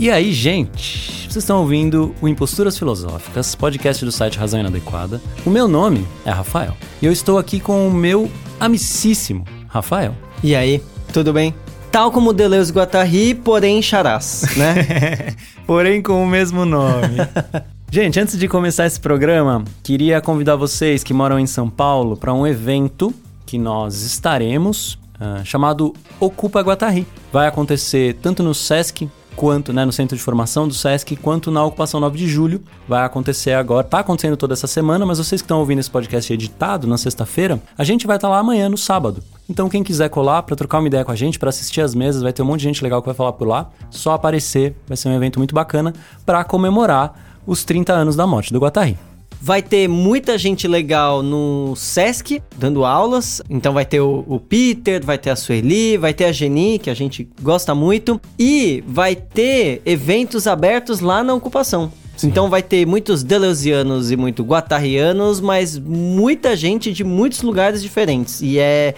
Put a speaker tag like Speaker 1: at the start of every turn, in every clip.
Speaker 1: E aí, gente? Vocês estão ouvindo o Imposturas Filosóficas, podcast do site Razão Inadequada. O meu nome é Rafael e eu estou aqui com o meu amicíssimo Rafael.
Speaker 2: E aí, tudo bem? Tal como Deleuze Guattari, porém charás, né?
Speaker 1: porém com o mesmo nome. Gente, antes de começar esse programa, queria convidar vocês que moram em São Paulo para um evento que nós estaremos, uh, chamado Ocupa Guattari. Vai acontecer tanto no Sesc quanto né, no Centro de Formação do SESC, quanto na Ocupação 9 de Julho. Vai acontecer agora, tá acontecendo toda essa semana, mas vocês que estão ouvindo esse podcast editado na sexta-feira, a gente vai estar tá lá amanhã, no sábado. Então, quem quiser colar para trocar uma ideia com a gente, para assistir as mesas, vai ter um monte de gente legal que vai falar por lá. Só aparecer, vai ser um evento muito bacana para comemorar os 30 anos da morte do Guatari.
Speaker 2: Vai ter muita gente legal no Sesc dando aulas. Então vai ter o, o, Peter, vai ter a Sueli, vai ter a Geni, que a gente gosta muito. E vai ter eventos abertos lá na ocupação. Sim. Então vai ter muitos deleuzianos e muito guatarianos, mas muita gente de muitos lugares diferentes. E é,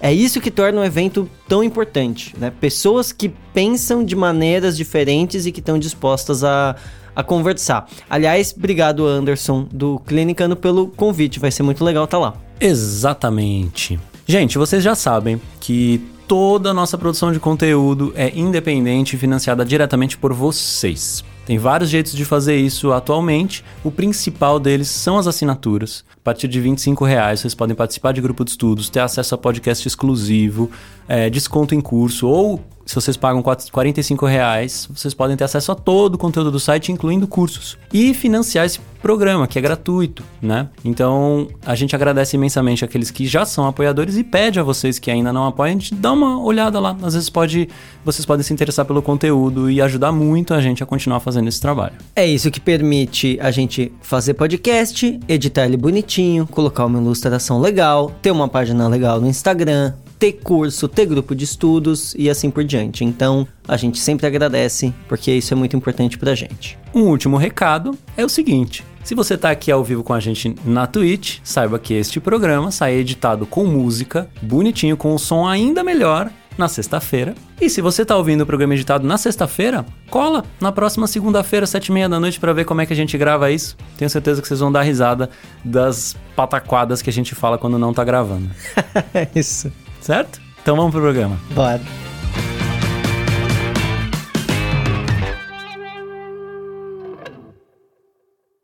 Speaker 2: é isso que torna um evento tão importante, né? Pessoas que pensam de maneiras diferentes e que estão dispostas a a conversar. Aliás, obrigado Anderson do Clinicano pelo convite, vai ser muito legal estar tá lá.
Speaker 1: Exatamente. Gente, vocês já sabem que toda a nossa produção de conteúdo é independente e financiada diretamente por vocês. Tem vários jeitos de fazer isso atualmente. O principal deles são as assinaturas. A partir de 25 reais vocês podem participar de grupo de estudos, ter acesso a podcast exclusivo, é, desconto em curso ou se vocês pagam 45 reais, vocês podem ter acesso a todo o conteúdo do site, incluindo cursos. E financiar esse programa, que é gratuito, né? Então, a gente agradece imensamente aqueles que já são apoiadores e pede a vocês que ainda não apoiam de dar uma olhada lá. Às vezes pode, vocês podem se interessar pelo conteúdo e ajudar muito a gente a continuar fazendo esse trabalho.
Speaker 2: É isso que permite a gente fazer podcast, editar ele bonitinho, colocar uma ilustração legal, ter uma página legal no Instagram, ter curso, ter grupo de estudos e assim por diante. Então, a gente sempre agradece, porque isso é muito importante pra gente.
Speaker 1: Um último recado é o seguinte: se você está aqui ao vivo com a gente na Twitch, saiba que este programa sai editado com música, bonitinho, com um som ainda melhor na sexta-feira. E se você está ouvindo o programa editado na sexta-feira, cola na próxima segunda-feira, sete e meia da noite, para ver como é que a gente grava isso. Tenho certeza que vocês vão dar risada das pataquadas que a gente fala quando não está gravando.
Speaker 2: É isso.
Speaker 1: Certo? Então vamos pro programa.
Speaker 2: Bora.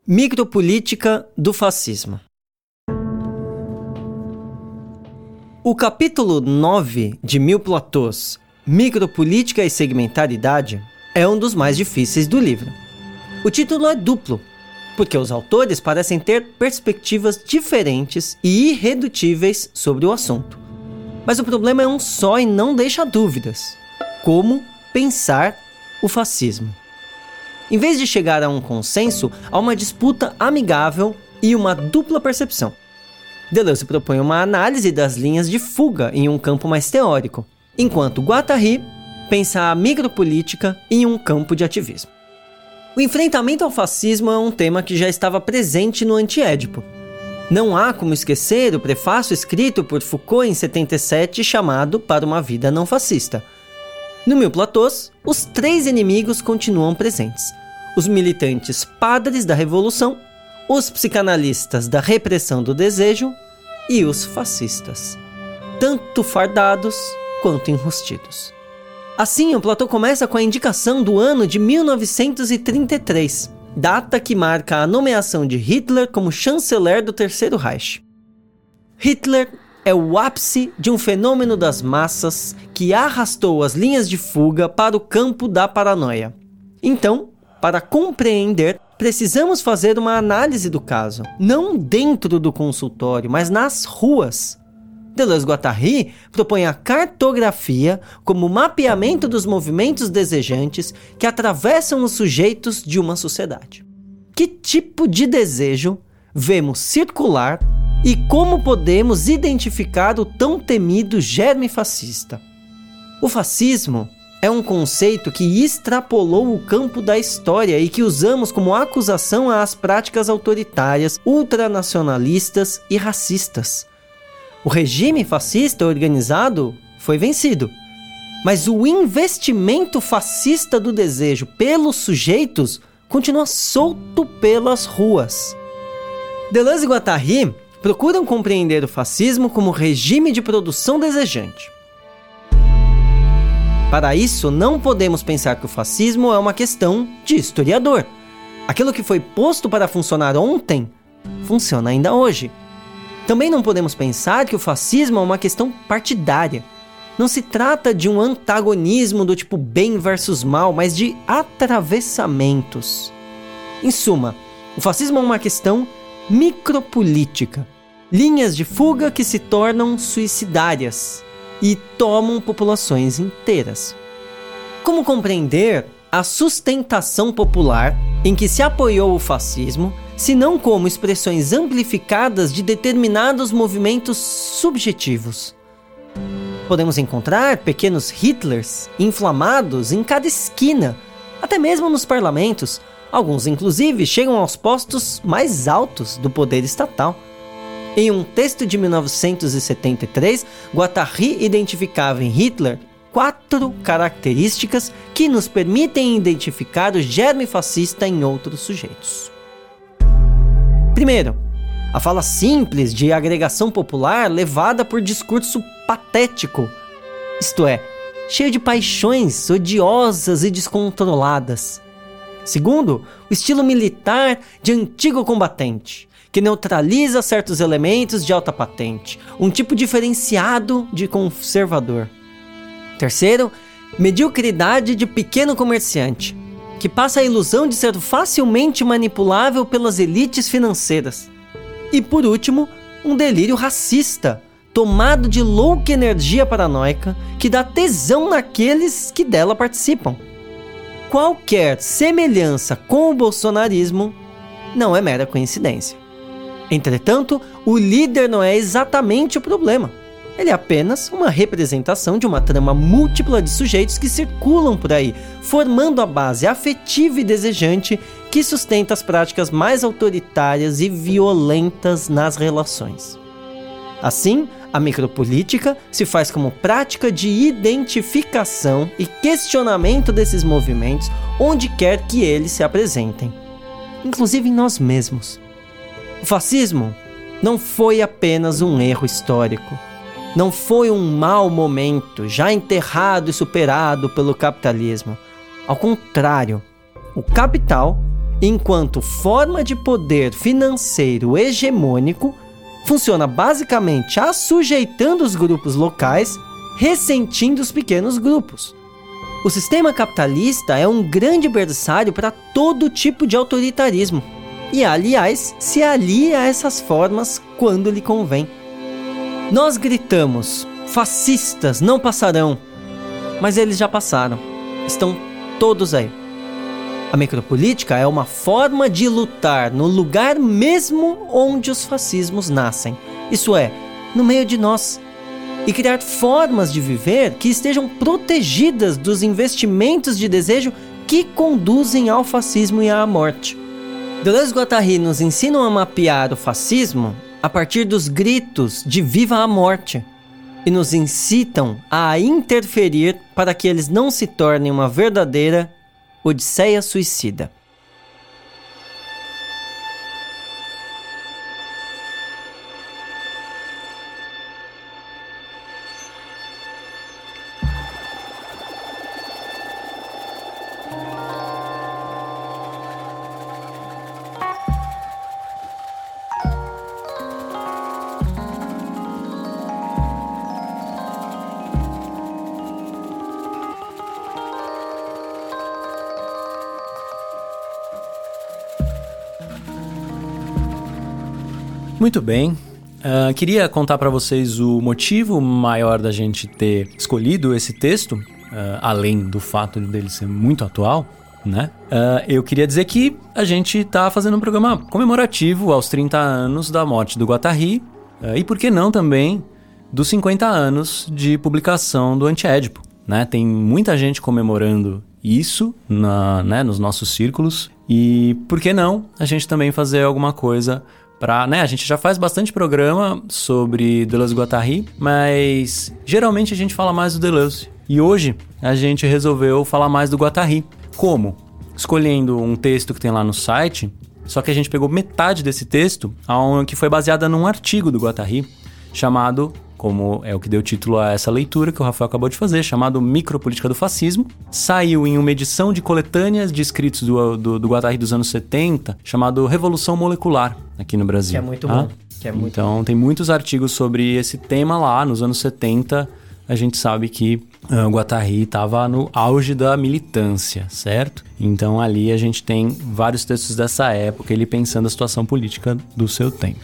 Speaker 2: Micropolítica do fascismo. O capítulo 9 de Mil Platôs, Micropolítica e Segmentaridade, é um dos mais difíceis do livro. O título é duplo, porque os autores parecem ter perspectivas diferentes e irredutíveis sobre o assunto. Mas o problema é um só e não deixa dúvidas: como pensar o fascismo. Em vez de chegar a um consenso, há uma disputa amigável e uma dupla percepção. Deleuze propõe uma análise das linhas de fuga em um campo mais teórico, enquanto Guattari pensa a micropolítica em um campo de ativismo. O enfrentamento ao fascismo é um tema que já estava presente no Antiédipo, não há como esquecer o prefácio escrito por Foucault em 77 chamado Para uma Vida Não Fascista. No Mil Platôs, os três inimigos continuam presentes: os militantes padres da revolução, os psicanalistas da repressão do desejo e os fascistas, tanto fardados quanto enrustidos. Assim, o Platão começa com a indicação do ano de 1933 data que marca a nomeação de Hitler como chanceler do Terceiro Reich. Hitler é o ápice de um fenômeno das massas que arrastou as linhas de fuga para o campo da paranoia. Então, para compreender, precisamos fazer uma análise do caso, não dentro do consultório, mas nas ruas. Deleuze-Guattari propõe a cartografia como mapeamento dos movimentos desejantes que atravessam os sujeitos de uma sociedade. Que tipo de desejo vemos circular e como podemos identificar o tão temido germe fascista? O fascismo é um conceito que extrapolou o campo da história e que usamos como acusação às práticas autoritárias, ultranacionalistas e racistas. O regime fascista organizado foi vencido. Mas o investimento fascista do desejo pelos sujeitos continua solto pelas ruas. Deleuze e Guattari procuram compreender o fascismo como regime de produção desejante. Para isso, não podemos pensar que o fascismo é uma questão de historiador. Aquilo que foi posto para funcionar ontem funciona ainda hoje. Também não podemos pensar que o fascismo é uma questão partidária. Não se trata de um antagonismo do tipo bem versus mal, mas de atravessamentos. Em suma, o fascismo é uma questão micropolítica. Linhas de fuga que se tornam suicidárias e tomam populações inteiras. Como compreender a sustentação popular em que se apoiou o fascismo, se não como expressões amplificadas de determinados movimentos subjetivos? Podemos encontrar pequenos Hitlers inflamados em cada esquina, até mesmo nos parlamentos. Alguns, inclusive, chegam aos postos mais altos do poder estatal. Em um texto de 1973, Guattari identificava em Hitler quatro características que nos permitem identificar o germe fascista em outros sujeitos. Primeiro, a fala simples de agregação popular levada por discurso patético, isto é, cheio de paixões odiosas e descontroladas. Segundo, o estilo militar de antigo combatente, que neutraliza certos elementos de alta patente, um tipo diferenciado de conservador. Terceiro, mediocridade de pequeno comerciante, que passa a ilusão de ser facilmente manipulável pelas elites financeiras. E por último, um delírio racista, tomado de louca energia paranoica que dá tesão naqueles que dela participam. Qualquer semelhança com o bolsonarismo não é mera coincidência. Entretanto, o líder não é exatamente o problema. Ele é apenas uma representação de uma trama múltipla de sujeitos que circulam por aí, formando a base afetiva e desejante que sustenta as práticas mais autoritárias e violentas nas relações. Assim, a micropolítica se faz como prática de identificação e questionamento desses movimentos onde quer que eles se apresentem, inclusive em nós mesmos. O fascismo não foi apenas um erro histórico. Não foi um mau momento, já enterrado e superado pelo capitalismo. Ao contrário, o capital, enquanto forma de poder financeiro hegemônico, funciona basicamente assujeitando os grupos locais, ressentindo os pequenos grupos. O sistema capitalista é um grande berçário para todo tipo de autoritarismo e, aliás, se alia a essas formas quando lhe convém. Nós gritamos: fascistas não passarão, mas eles já passaram, estão todos aí. A micropolítica é uma forma de lutar no lugar mesmo onde os fascismos nascem, isso é, no meio de nós, e criar formas de viver que estejam protegidas dos investimentos de desejo que conduzem ao fascismo e à morte. Deleuze Guattari nos ensinam a mapear o fascismo a partir dos gritos de viva a morte e nos incitam a interferir para que eles não se tornem uma verdadeira odisseia suicida.
Speaker 1: Muito bem. Uh, queria contar para vocês o motivo maior da gente ter escolhido esse texto, uh, além do fato dele ser muito atual, né? Uh, eu queria dizer que a gente tá fazendo um programa comemorativo aos 30 anos da morte do Guattari e, por que não, também dos 50 anos de publicação do Antiédipo, né? Tem muita gente comemorando isso na, né, nos nossos círculos e, por que não, a gente também fazer alguma coisa Pra, né, a gente já faz bastante programa sobre Deleuze Guattari, mas geralmente a gente fala mais do Deleuze. E hoje a gente resolveu falar mais do Guatari. Como? Escolhendo um texto que tem lá no site, só que a gente pegou metade desse texto, que foi baseada num artigo do Guatari, chamado, como é o que deu título a essa leitura que o Rafael acabou de fazer, chamado Micropolítica do Fascismo. Saiu em uma edição de coletâneas de escritos do, do, do Guattari dos anos 70, chamado Revolução Molecular, aqui no Brasil.
Speaker 2: Que é muito ah? bom.
Speaker 1: É muito então, bom. tem muitos artigos sobre esse tema lá, nos anos 70 a gente sabe que uh, o Guattari estava no auge da militância, certo? Então ali a gente tem vários textos dessa época, ele pensando a situação política do seu tempo.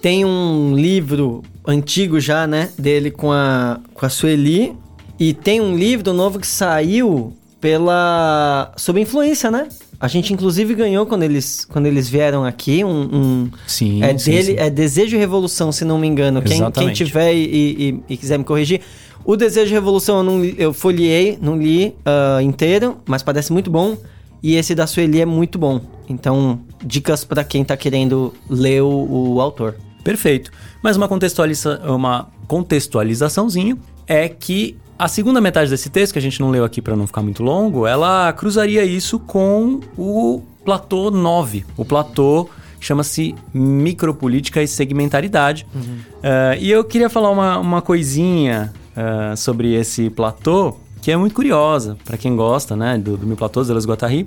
Speaker 2: Tem um livro antigo já, né, dele com a, com a Sueli, e tem um livro novo que saiu pela... sob influência, né? A gente inclusive ganhou quando eles, quando eles vieram aqui um, um
Speaker 1: sim,
Speaker 2: é
Speaker 1: sim,
Speaker 2: dele
Speaker 1: sim.
Speaker 2: é Desejo e Revolução, se não me engano. Quem, quem tiver e, e, e, quiser me corrigir, o Desejo de Revolução eu, não, eu folhei, não li uh, inteiro, mas parece muito bom. E esse da Sueli é muito bom. Então, dicas para quem tá querendo ler o, o autor.
Speaker 1: Perfeito. Mas uma, contextualiza uma contextualizaçãozinho é que a segunda metade desse texto, que a gente não leu aqui para não ficar muito longo, ela cruzaria isso com o platô 9. O platô chama-se micropolítica e segmentaridade. Uhum. Uh, e eu queria falar uma, uma coisinha uh, sobre esse platô que é muito curiosa para quem gosta né, do, do Mil Platôs, Deleuze Guattari.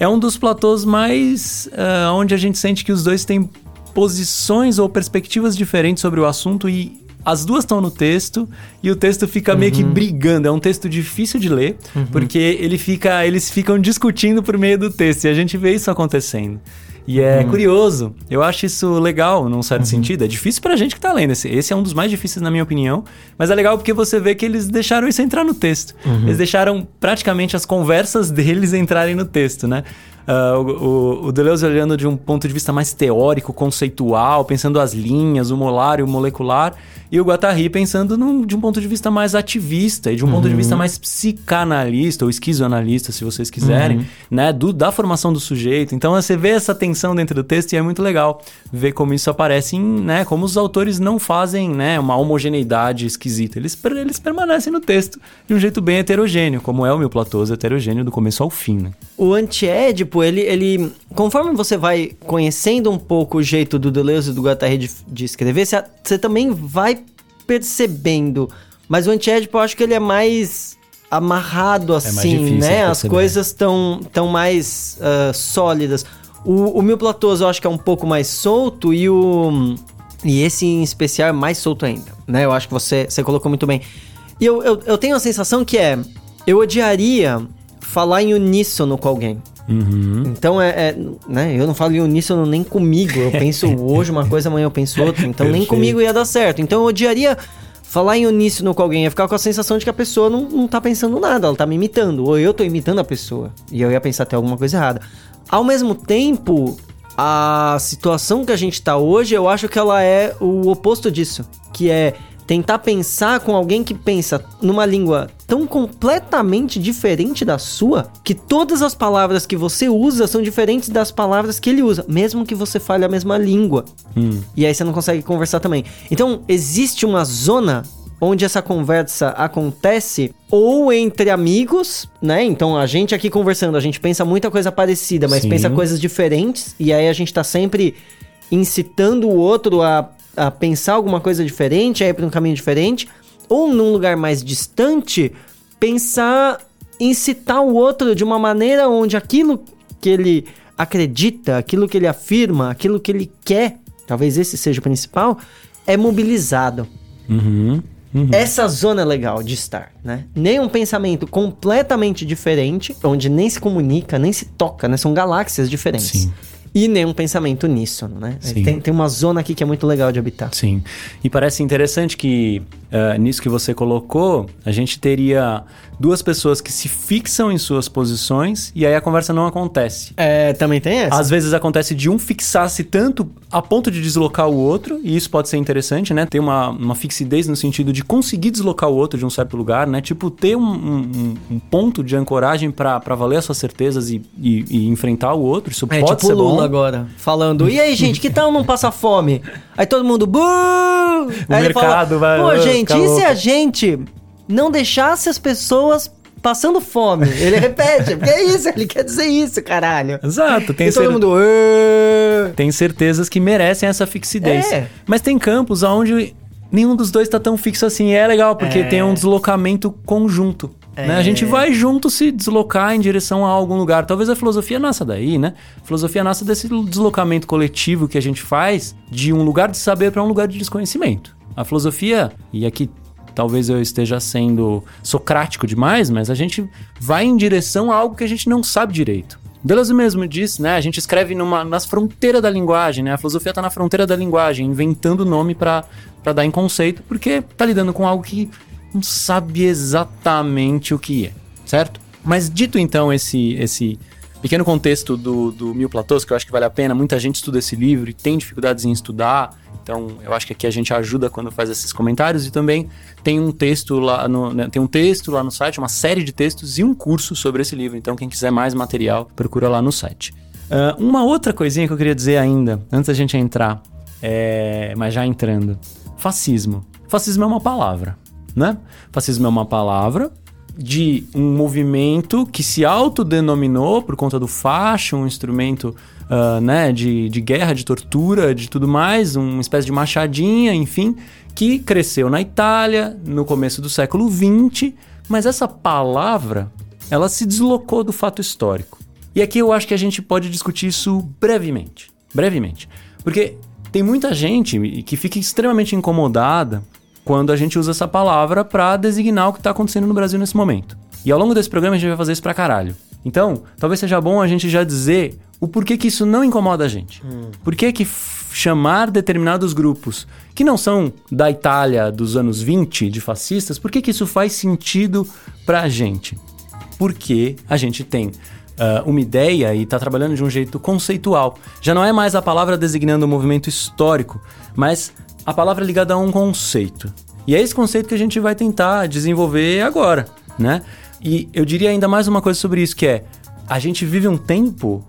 Speaker 1: É um dos platôs mais uh, onde a gente sente que os dois têm posições ou perspectivas diferentes sobre o assunto e as duas estão no texto e o texto fica uhum. meio que uhum. brigando. É um texto difícil de ler, uhum. porque ele fica, eles ficam discutindo por meio do texto e a gente vê isso acontecendo. E é uhum. curioso. Eu acho isso legal, num certo uhum. sentido. É difícil pra gente que tá lendo. Esse, esse é um dos mais difíceis, na minha opinião. Mas é legal porque você vê que eles deixaram isso entrar no texto. Uhum. Eles deixaram praticamente as conversas deles entrarem no texto, né? Uh, o, o Deleuze olhando de um ponto de vista mais teórico, conceitual, pensando as linhas, o molar e o molecular, e o Guattari pensando num, de um ponto de vista mais ativista e de um uhum. ponto de vista uhum. mais psicanalista ou esquizoanalista, se vocês quiserem, uhum. né, do, da formação do sujeito. Então você vê essa tensão dentro do texto e é muito legal ver como isso aparece em, né, como os autores não fazem, né, uma homogeneidade esquisita. Eles, eles permanecem no texto de um jeito bem heterogêneo, como é o meu Platôs heterogêneo do começo ao fim, né?
Speaker 2: O antiédipo, ele, ele. Conforme você vai conhecendo um pouco o jeito do Deleuze e do Guattari de, de escrever, você, você também vai percebendo. Mas o antiédipo, eu acho que ele é mais amarrado assim, é mais né? As coisas estão tão mais uh, sólidas. O, o Mil Platôs eu acho que é um pouco mais solto e o. E esse em especial é mais solto ainda, né? Eu acho que você, você colocou muito bem. E eu, eu, eu tenho a sensação que é. Eu odiaria falar em uníssono com alguém.
Speaker 1: Uhum.
Speaker 2: Então é, é, né? Eu não falo em uníssono nem comigo. Eu penso hoje uma coisa, amanhã eu penso outra. Então nem comigo ia dar certo. Então eu odiaria falar em uníssono com alguém. Ia ficar com a sensação de que a pessoa não, não tá pensando nada, ela tá me imitando. Ou eu tô imitando a pessoa. E eu ia pensar até alguma coisa errada. Ao mesmo tempo, a situação que a gente tá hoje, eu acho que ela é o oposto disso. Que é tentar pensar com alguém que pensa numa língua tão completamente diferente da sua que todas as palavras que você usa são diferentes das palavras que ele usa, mesmo que você fale a mesma língua.
Speaker 1: Hum.
Speaker 2: E aí você não consegue conversar também. Então, existe uma zona onde essa conversa acontece ou entre amigos, né? Então a gente aqui conversando, a gente pensa muita coisa parecida, mas Sim. pensa coisas diferentes, e aí a gente tá sempre incitando o outro a a pensar alguma coisa diferente, a ir para um caminho diferente, ou num lugar mais distante, pensar em citar o outro de uma maneira onde aquilo que ele acredita, aquilo que ele afirma, aquilo que ele quer, talvez esse seja o principal, é mobilizado.
Speaker 1: Uhum, uhum.
Speaker 2: Essa zona é legal de estar, né? Nem um pensamento completamente diferente, onde nem se comunica, nem se toca, né? São galáxias diferentes.
Speaker 1: Sim
Speaker 2: e nenhum pensamento uníssono, né? Tem, tem uma zona aqui que é muito legal de habitar.
Speaker 1: Sim. E parece interessante que uh, nisso que você colocou, a gente teria duas pessoas que se fixam em suas posições e aí a conversa não acontece.
Speaker 2: É, também tem essa.
Speaker 1: Às vezes acontece de um fixar-se tanto a ponto de deslocar o outro, e isso pode ser interessante, né? Ter uma, uma fixidez no sentido de conseguir deslocar o outro de um certo lugar, né? Tipo, ter um, um, um ponto de ancoragem para valer as suas certezas e, e, e, enfrentar o outro. Isso é, pode tipo ser
Speaker 2: Lula
Speaker 1: bom.
Speaker 2: agora, falando, e aí, gente, que tal não passar fome? Aí todo mundo, buh!
Speaker 1: O
Speaker 2: aí
Speaker 1: mercado
Speaker 2: fala,
Speaker 1: vai...
Speaker 2: Pô, gente, e se a gente não deixasse as pessoas passando fome. Ele repete, porque é isso, ele quer dizer isso, caralho.
Speaker 1: Exato, tem
Speaker 2: E todo
Speaker 1: cer-
Speaker 2: mundo. "Ê".
Speaker 1: tem certezas que merecem essa fixidez.
Speaker 2: É.
Speaker 1: Mas tem campos onde nenhum dos dois tá tão fixo assim. E é legal, porque
Speaker 2: É.
Speaker 1: tem um deslocamento conjunto. Né? A gente vai junto se deslocar em direção a algum lugar. Talvez a filosofia nasça daí, né? A filosofia nasce desse deslocamento coletivo que a gente faz de um lugar de saber para um lugar de desconhecimento. A filosofia, e aqui talvez eu esteja sendo socrático demais, mas a gente vai em direção a algo que a gente não sabe direito. Deleuze mesmo disse, né? A gente escreve numa, nas fronteiras da linguagem, né? A filosofia está na fronteira da linguagem, inventando nome para dar em conceito, porque tá lidando com algo que não sabe exatamente o que é, certo? Mas dito então esse, esse pequeno contexto do, do Mil Platôs, que eu acho que vale a pena, muita gente estuda esse livro e tem dificuldades em estudar, então eu acho que aqui a gente ajuda quando faz esses comentários e também tem um texto lá no, né, tem um texto lá no site, uma série de textos e um curso sobre esse livro, então quem quiser mais material, procura lá no site. Ah, uma outra coisinha que eu queria dizer ainda, antes da gente entrar, é, mas já entrando, fascismo. Fascismo é uma palavra, né? Fascismo é uma palavra de um movimento que se autodenominou por conta do facho, um instrumento ah, né, de, de guerra, de tortura, de tudo mais, uma espécie de machadinha, enfim, que cresceu na Itália no começo do século XX, mas essa palavra ela se deslocou do fato histórico. E aqui eu acho que a gente pode discutir isso brevemente. Brevemente. Porque tem muita gente que fica extremamente incomodada quando a gente usa essa palavra para designar o que está acontecendo no Brasil nesse momento. E ao longo desse programa a gente vai fazer isso pra caralho. Então, talvez seja bom a gente já dizer o porquê que isso não incomoda a gente. Por que que chamar determinados grupos que não são da Itália dos anos 20 de fascistas, por que que isso faz sentido pra gente? porque a gente tem ah, uma ideia e está trabalhando de um jeito conceitual. Já não é mais a palavra designando um movimento histórico, mas a palavra ligada a um conceito. E é esse conceito que a gente vai tentar desenvolver agora, né? E eu diria ainda mais uma coisa sobre isso, que é a gente vive um tempo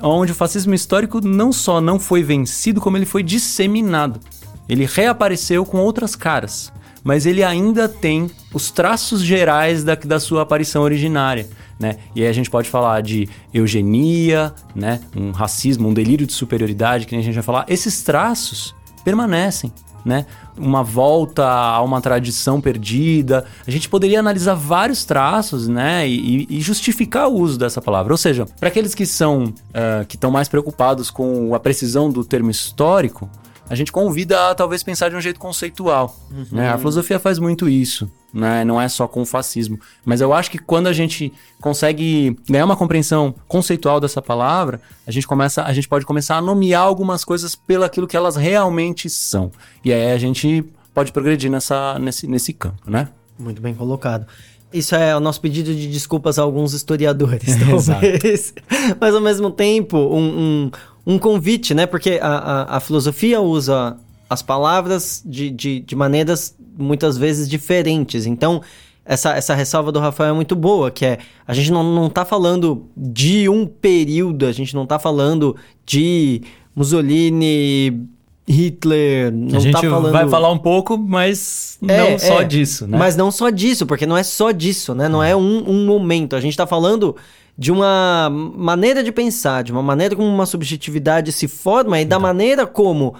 Speaker 1: onde o fascismo histórico não só não foi vencido, como ele foi disseminado. Ele reapareceu com outras caras, mas ele ainda tem os traços gerais da, da sua aparição originária, né? E aí a gente pode falar de eugenia, né? Um racismo, um delírio de superioridade, que a gente vai falar. Esses traços permanecem, né? Uma volta a uma tradição perdida. A gente poderia analisar vários traços, né? E, e justificar o uso dessa palavra. Ou seja, para aqueles que são ah, que estão mais preocupados com a precisão do termo histórico, a gente convida a talvez pensar de um jeito conceitual. Né? A filosofia faz muito isso. Né? Não é só com o fascismo. Mas eu acho que quando a gente consegue ganhar uma compreensão conceitual dessa palavra, a gente, começa, a gente pode começar a nomear algumas coisas pelo aquilo que elas realmente são. E aí a gente pode progredir nessa, nesse, nesse campo, né?
Speaker 2: Muito bem colocado. Isso é o nosso pedido de desculpas a alguns historiadores,
Speaker 1: Exato.
Speaker 2: talvez. Mas ao mesmo tempo, um, um, um convite, né? Porque a, a, a filosofia usa as palavras de, de, de maneiras muitas vezes diferentes. Então, essa, essa ressalva do Rafael é muito boa, que é a gente não, não tá falando de um período, a gente não tá falando de Mussolini, Hitler, não
Speaker 1: a gente
Speaker 2: tá falando...
Speaker 1: vai falar um pouco, mas não
Speaker 2: É,
Speaker 1: só
Speaker 2: é.
Speaker 1: disso, né?
Speaker 2: Mas não só disso, porque não é só disso, né? Não é um, um momento. A gente tá falando de uma maneira de pensar, de uma maneira como uma subjetividade se forma e da maneira como.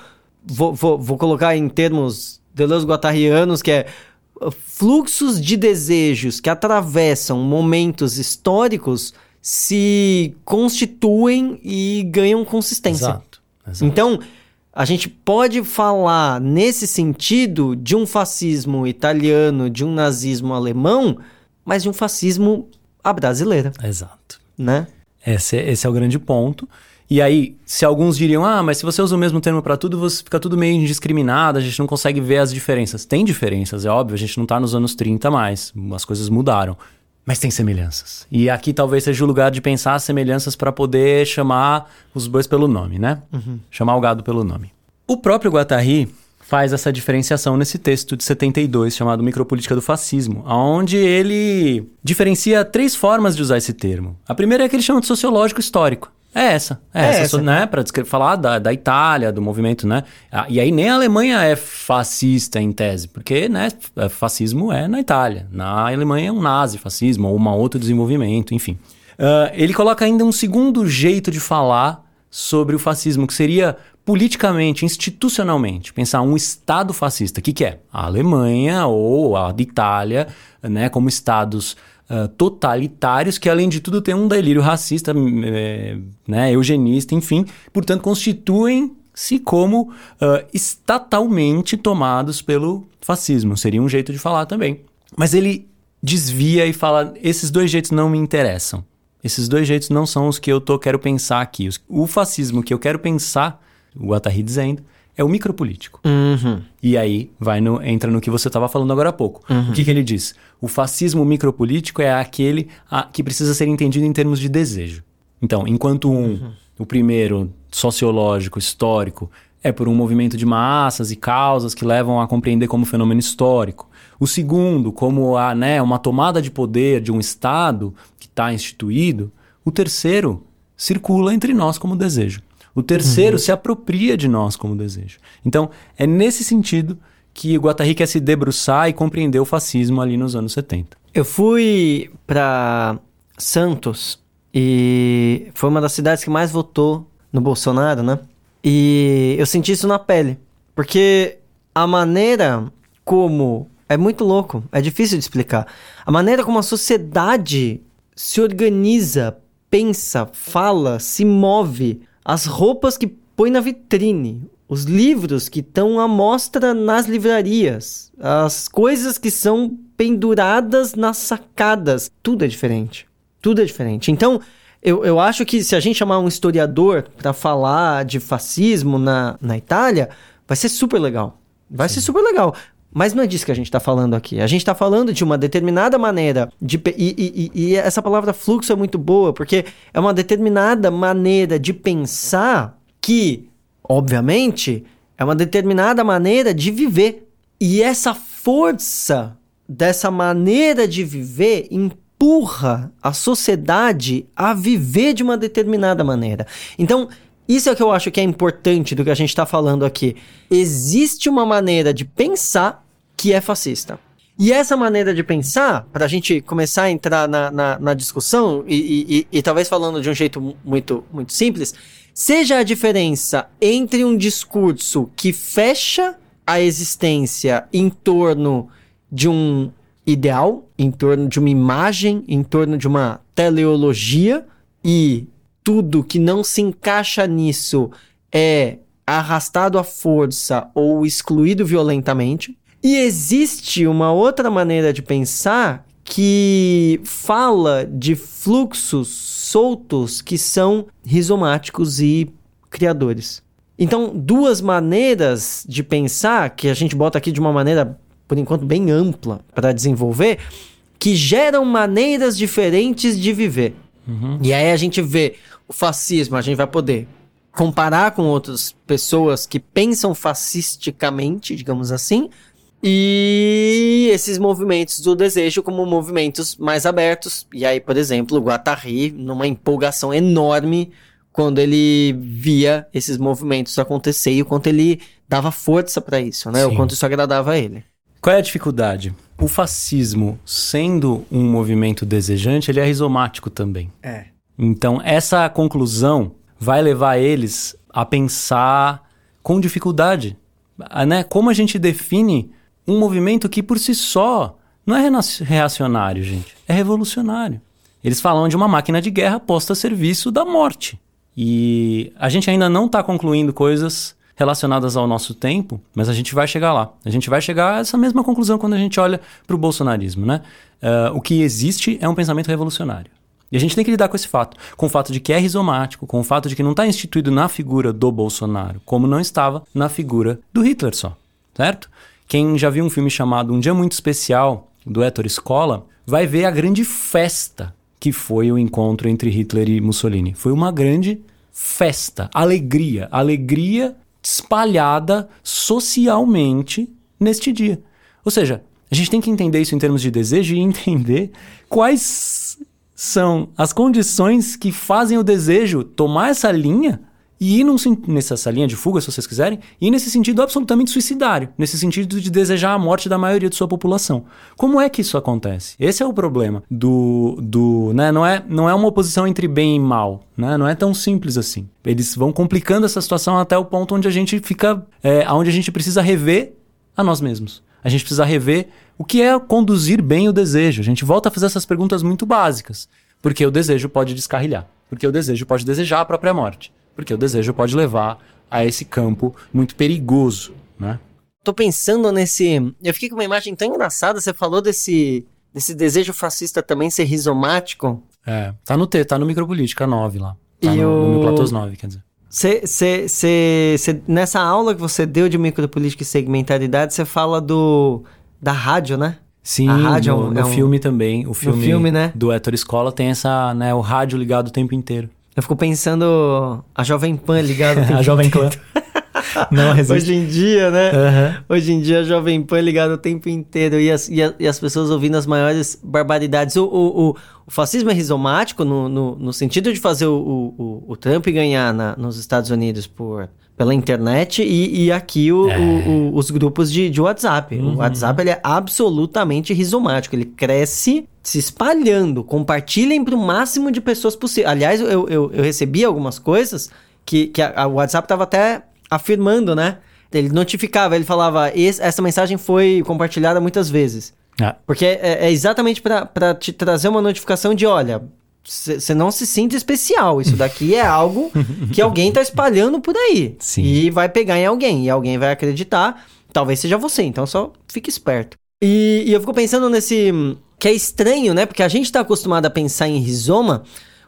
Speaker 2: Vou, vou, vou colocar em termos Deleuze-Guattarianos, que é uh, fluxos de desejos que atravessam momentos históricos se constituem e ganham consistência.
Speaker 1: Exato. exato.
Speaker 2: Então, a gente pode falar nesse sentido de um fascismo italiano, de um nazismo alemão, mas de um fascismo à brasileira,
Speaker 1: Exato.
Speaker 2: né?
Speaker 1: Esse, é- esse é o grande ponto. E aí, se alguns diriam, ah, mas se você usa o mesmo termo pra tudo, você fica tudo meio indiscriminado, a gente não consegue ver as diferenças. Tem diferenças, é óbvio, a gente não tá nos anos 30 mais, as coisas mudaram. Mas tem semelhanças. E aqui talvez seja o lugar de pensar as semelhanças para poder chamar os bois pelo nome, né? Chamar o gado pelo nome. O próprio Guattari faz essa diferenciação nesse texto de 72 chamado Micropolítica do Fascismo, onde ele diferencia três formas de usar esse termo. A primeira é que ele chama de sociológico histórico. É essa. É,
Speaker 2: É
Speaker 1: essa,
Speaker 2: essa.
Speaker 1: né? Pra descre- falar da, da Itália, do movimento, né? E aí nem a Alemanha é fascista em tese, porque, né, f- fascismo é na Itália. Na Alemanha é um nazi-fascismo ou um outro desenvolvimento, enfim. Ah, ele coloca ainda um segundo jeito de falar sobre o fascismo, que seria politicamente, institucionalmente, pensar um Estado fascista. O que, que é? A Alemanha ou a Itália, né, como estados ah, totalitários que, além de tudo, têm um delírio racista, hum, eh, né, eugenista, enfim, portanto, constituem-se como ah, estatalmente tomados pelo fascismo. Seria um jeito de falar também. Mas ele desvia e fala: esses dois jeitos não me interessam. Esses dois jeitos não são os que eu tô, quero pensar aqui. O fascismo que eu quero pensar, o Guattari dizendo, é o micropolítico.
Speaker 2: Uhum.
Speaker 1: E aí vai no, entra no que você estava falando agora há pouco. O que, que ele diz? O fascismo micropolítico é aquele a- que precisa ser entendido em termos de desejo. Então, enquanto um, o primeiro, sociológico, histórico, é por um movimento de massas e causas que levam a compreender como fenômeno histórico. O segundo, como a, né, uma tomada de poder de um Estado está instituído. O terceiro circula entre nós como desejo. O terceiro se apropria de nós como desejo. Então, é nesse sentido que o Guattari quer se debruçar e compreender o fascismo ali nos anos 70.
Speaker 2: Eu fui pra Santos e foi uma das cidades que mais votou no Bolsonaro, né? E eu senti isso na pele, porque a maneira como é muito louco, é difícil de explicar. A maneira como a sociedade se organiza, pensa, fala, se move, as roupas que põe na vitrine, os livros que estão à mostra nas livrarias, as coisas que são penduradas nas sacadas, tudo é diferente. Tudo é diferente. Então, eu, eu acho que se a gente chamar um historiador para falar de fascismo na, na Itália, vai ser super legal. Vai ser super legal. Mas não é disso que a gente está falando aqui. A gente está falando de uma determinada maneira de. e- e- e essa palavra fluxo é muito boa, porque é uma determinada maneira de pensar que, obviamente, é uma determinada maneira de viver. E essa força dessa maneira de viver empurra a sociedade a viver de uma determinada maneira. Então, isso é o que eu acho que é importante do que a gente está falando aqui. Existe uma maneira de pensar que é fascista. E essa maneira de pensar, para a gente começar a entrar na, na, na discussão, e, e- e- talvez falando de um jeito mu- muito, muito simples, seja a diferença entre um discurso que fecha a existência em torno de um ideal, em torno de uma imagem, em torno de uma teleologia, e tudo que não se encaixa nisso é arrastado à força ou excluído violentamente. E existe uma outra maneira de pensar que fala de fluxos soltos que são rizomáticos e criadores. Então, duas maneiras de pensar, que a gente bota aqui de uma maneira, por enquanto, bem ampla para desenvolver, que geram maneiras diferentes de viver. E aí a gente vê o fascismo, a gente vai poder comparar com outras pessoas que pensam fascisticamente, digamos assim, e esses movimentos do desejo como movimentos mais abertos. E aí, por exemplo, o Guattari, numa empolgação enorme, quando ele via esses movimentos acontecer e o quanto ele dava força para isso, né? O
Speaker 1: Sim.
Speaker 2: quanto isso agradava a ele.
Speaker 1: Qual é a dificuldade? O fascismo, sendo um movimento desejante, ele é rizomático também.
Speaker 2: É.
Speaker 1: Então, essa conclusão vai levar eles a pensar com dificuldade, né? Como a gente define um movimento que por si só não é reacionário, gente, é revolucionário. Eles falam de uma máquina de guerra posta a serviço da morte. E a gente ainda não está concluindo coisas relacionadas ao nosso tempo, mas a gente vai chegar lá. A gente vai chegar a essa mesma conclusão quando a gente olha para o bolsonarismo, né? Ah, o que existe é um pensamento revolucionário. E a gente tem que lidar com esse fato, com o fato de que é rizomático, com o fato de que não está instituído na figura do Bolsonaro, como não estava na figura do Hitler só, certo? Quem já viu um filme chamado Um Dia Muito Especial, do Héctor Escola, vai ver a grande festa que foi o encontro entre Hitler e Mussolini. Foi uma grande festa, alegria, alegria espalhada socialmente neste dia. Ou seja, a gente tem que entender isso em termos de desejo e entender quais são as condições que fazem o desejo tomar essa linha e ir num, nessa linha de fuga, se vocês quiserem, e nesse sentido absolutamente suicidário, nesse sentido de desejar a morte da maioria de sua população. Como é que isso acontece? Esse é o problema do, do né? Não é, não é uma oposição entre bem e mal, né? Não é tão simples assim. Eles vão complicando essa situação até o ponto onde a gente fica, é, onde a gente precisa rever a nós mesmos. A gente precisa rever o que é conduzir bem o desejo. A gente volta a fazer essas perguntas muito básicas, porque o desejo pode descarrilhar, porque o desejo pode desejar a própria morte porque o desejo pode levar a esse campo muito perigoso, né?
Speaker 2: Tô pensando nesse. Eu fiquei com uma imagem tão engraçada. Você falou desse, desse desejo fascista também ser rizomático.
Speaker 1: É, tá no T, tá no Micropolítica 9 lá. Tá e no, o... no Platôs 9, quer dizer.
Speaker 2: Cê, cê, cê, cê, nessa aula que você deu de micropolítica e segmentaridade, você fala do da rádio, né?
Speaker 1: Sim, a rádio no, é um, no filme também. O filme, filme né? do Héctor Escola tem essa, né, o rádio ligado o tempo inteiro.
Speaker 2: Eu fico pensando a Jovem Pan ligada.
Speaker 1: a Jovem Pan.
Speaker 2: Não resiste. Hoje em dia, né? Uhum. Hoje em dia a Jovem Pan ligada o tempo inteiro e as, e, a, e as pessoas ouvindo as maiores barbaridades. O, o, o, o fascismo é rizomático no, no, no, sentido de fazer o, o, o Trump ganhar na, nos Estados Unidos por pela internet e, e aqui o, é. o, o, os grupos de, de WhatsApp. Uhum. O WhatsApp ele é absolutamente rizomático, ele cresce se espalhando. Compartilhem para o máximo de pessoas possível. Aliás, eu, eu, eu recebi algumas coisas que, que a, a WhatsApp estava até afirmando, né? Ele notificava, ele falava: essa mensagem foi compartilhada muitas vezes. Ah. Porque é, é exatamente para te trazer uma notificação de: olha, você não se sinta especial. Isso daqui é algo que alguém está espalhando por aí. Sim. E vai pegar em alguém. E alguém vai acreditar. Talvez seja você. Então só fique esperto. E, e eu fico pensando nesse. Que é estranho, né? Porque a gente está acostumado a pensar em rizoma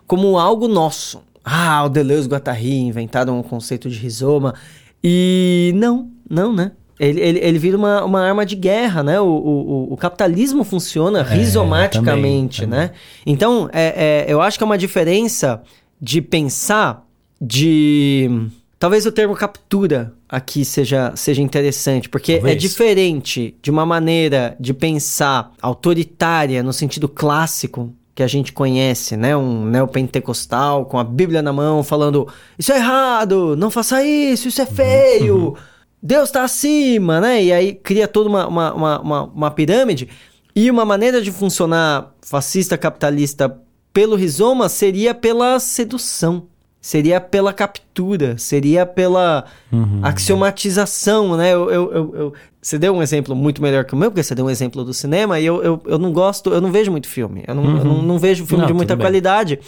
Speaker 2: como algo nosso. Ah, o Deleuze e Guattari inventaram um conceito de rizoma. E não, não, né? Ele, ele, ele vira uma, uma arma de guerra, né? O, o, o capitalismo funciona é, rizomaticamente, também, né? Também. Então, é, é, eu acho que é uma diferença de pensar de... Talvez o termo captura aqui seja, seja interessante, porque é Talvez. é diferente de uma maneira de pensar autoritária no sentido clássico que a gente conhece, né? Um neopentecostal com a Bíblia na mão falando isso é errado, não faça isso, isso é feio... Uhum. Deus está acima, né? E aí cria toda uma, uma, uma, uma, pirâmide. E uma maneira de funcionar fascista capitalista pelo rizoma seria pela sedução, seria pela captura, seria pela uhum. axiomatização, né? Eu, eu, eu, eu, você deu um exemplo muito melhor que o meu, porque você deu um exemplo do cinema, e eu, eu, eu não gosto, eu não vejo muito filme, eu não, uhum. eu não, não vejo filme não, de muita qualidade.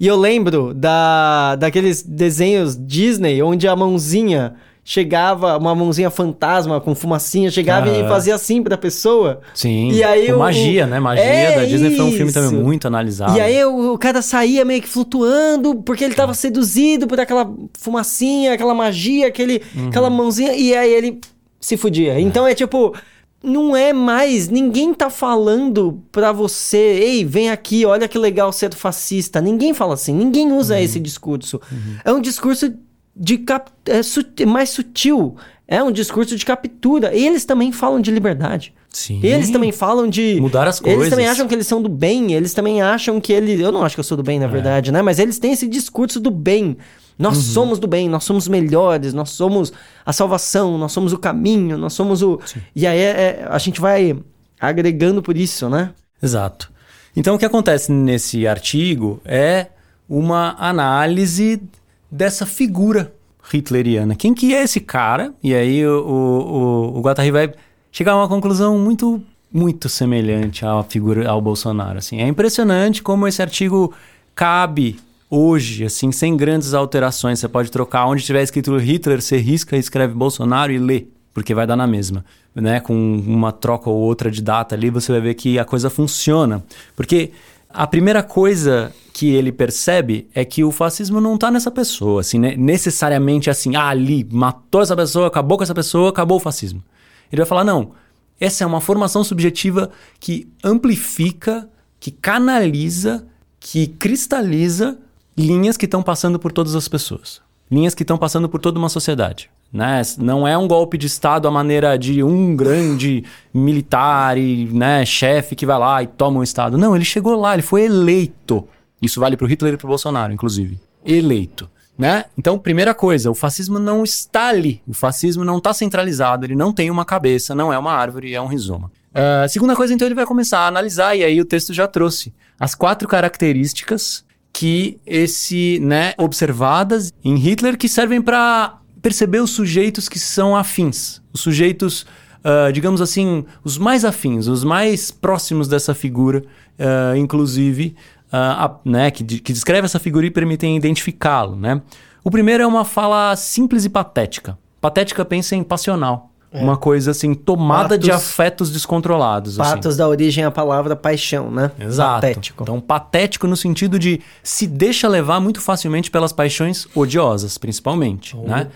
Speaker 2: E eu lembro da, daqueles desenhos Disney onde a mãozinha chegava uma mãozinha fantasma com fumacinha, chegava e fazia assim pra pessoa.
Speaker 1: Sim.
Speaker 2: E aí
Speaker 1: o, magia, né? Magia é da Disney isso. foi um filme também muito analisado.
Speaker 2: E aí o, o, cara saía meio que flutuando porque ele tava seduzido por aquela fumacinha, aquela magia, aquele, uhum. aquela mãozinha e aí ele se fudia. É. Então é tipo não é mais, ninguém tá falando pra você, ei, vem aqui, olha que legal ser fascista. Ninguém fala assim, ninguém usa uhum. esse discurso. Uhum. É um discurso de cap... é sut... mais sutil. É um discurso de captura. Eles também falam de liberdade.
Speaker 1: Sim.
Speaker 2: Eles também falam de.
Speaker 1: Mudar as coisas.
Speaker 2: Eles também acham que eles são do bem. Eles também acham que ele. Eu não acho que eu sou do bem, na é. verdade, né? Mas eles têm esse discurso do bem. Nós uhum. somos do bem, nós somos melhores, nós somos a salvação, nós somos o caminho, nós somos o. Sim. E aí é, é, a gente vai agregando por isso, né?
Speaker 1: Exato. Então o que acontece nesse artigo é uma análise dessa figura hitleriana. Quem que é esse cara? E aí o, o, o Guattari vai chegar a uma conclusão muito muito semelhante à figura ao Bolsonaro, assim. É impressionante como esse artigo cabe hoje, assim, sem grandes alterações. Você pode trocar onde tiver escrito Hitler, você risca escreve Bolsonaro e lê, porque vai dar na mesma, né? Com uma troca ou outra de data ali, você vai ver que a coisa funciona. Porque a primeira coisa que ele percebe é que o fascismo não está nessa pessoa, assim, né? necessariamente assim, ah, ali, matou essa pessoa, acabou com essa pessoa, acabou o fascismo. Ele vai falar, não, essa é uma formação subjetiva que amplifica, que canaliza, que cristaliza linhas que estão passando por todas as pessoas. Linhas que estão passando por toda uma sociedade. Né? Não é um golpe de Estado à maneira de um grande militar e né, chefe que vai lá e toma o Estado. Não, ele chegou lá, ele foi eleito. Isso vale para o Hitler e para o Bolsonaro, inclusive. Eleito. Né? Então, primeira coisa, o fascismo não está ali. O fascismo não está centralizado, ele não tem uma cabeça, não é uma árvore, é um rizoma. Uh, segunda coisa, então, ele vai começar a analisar, e aí o texto já trouxe as quatro características que esse, né, observadas em Hitler que servem para perceber os sujeitos que são afins, os sujeitos, uh, digamos assim, os mais afins, os mais próximos dessa figura, uh, inclusive, uh, né, que, que descreve essa figura e permitem identificá-lo. Né? O primeiro é uma fala simples e patética. Patética pensa em passional. É. Uma coisa assim, tomada patos, de afetos descontrolados.
Speaker 2: Patos
Speaker 1: assim.
Speaker 2: da origem à palavra paixão, né?
Speaker 1: Exato. Patético. Então, patético no sentido de se deixa levar muito facilmente pelas paixões odiosas, principalmente. Né?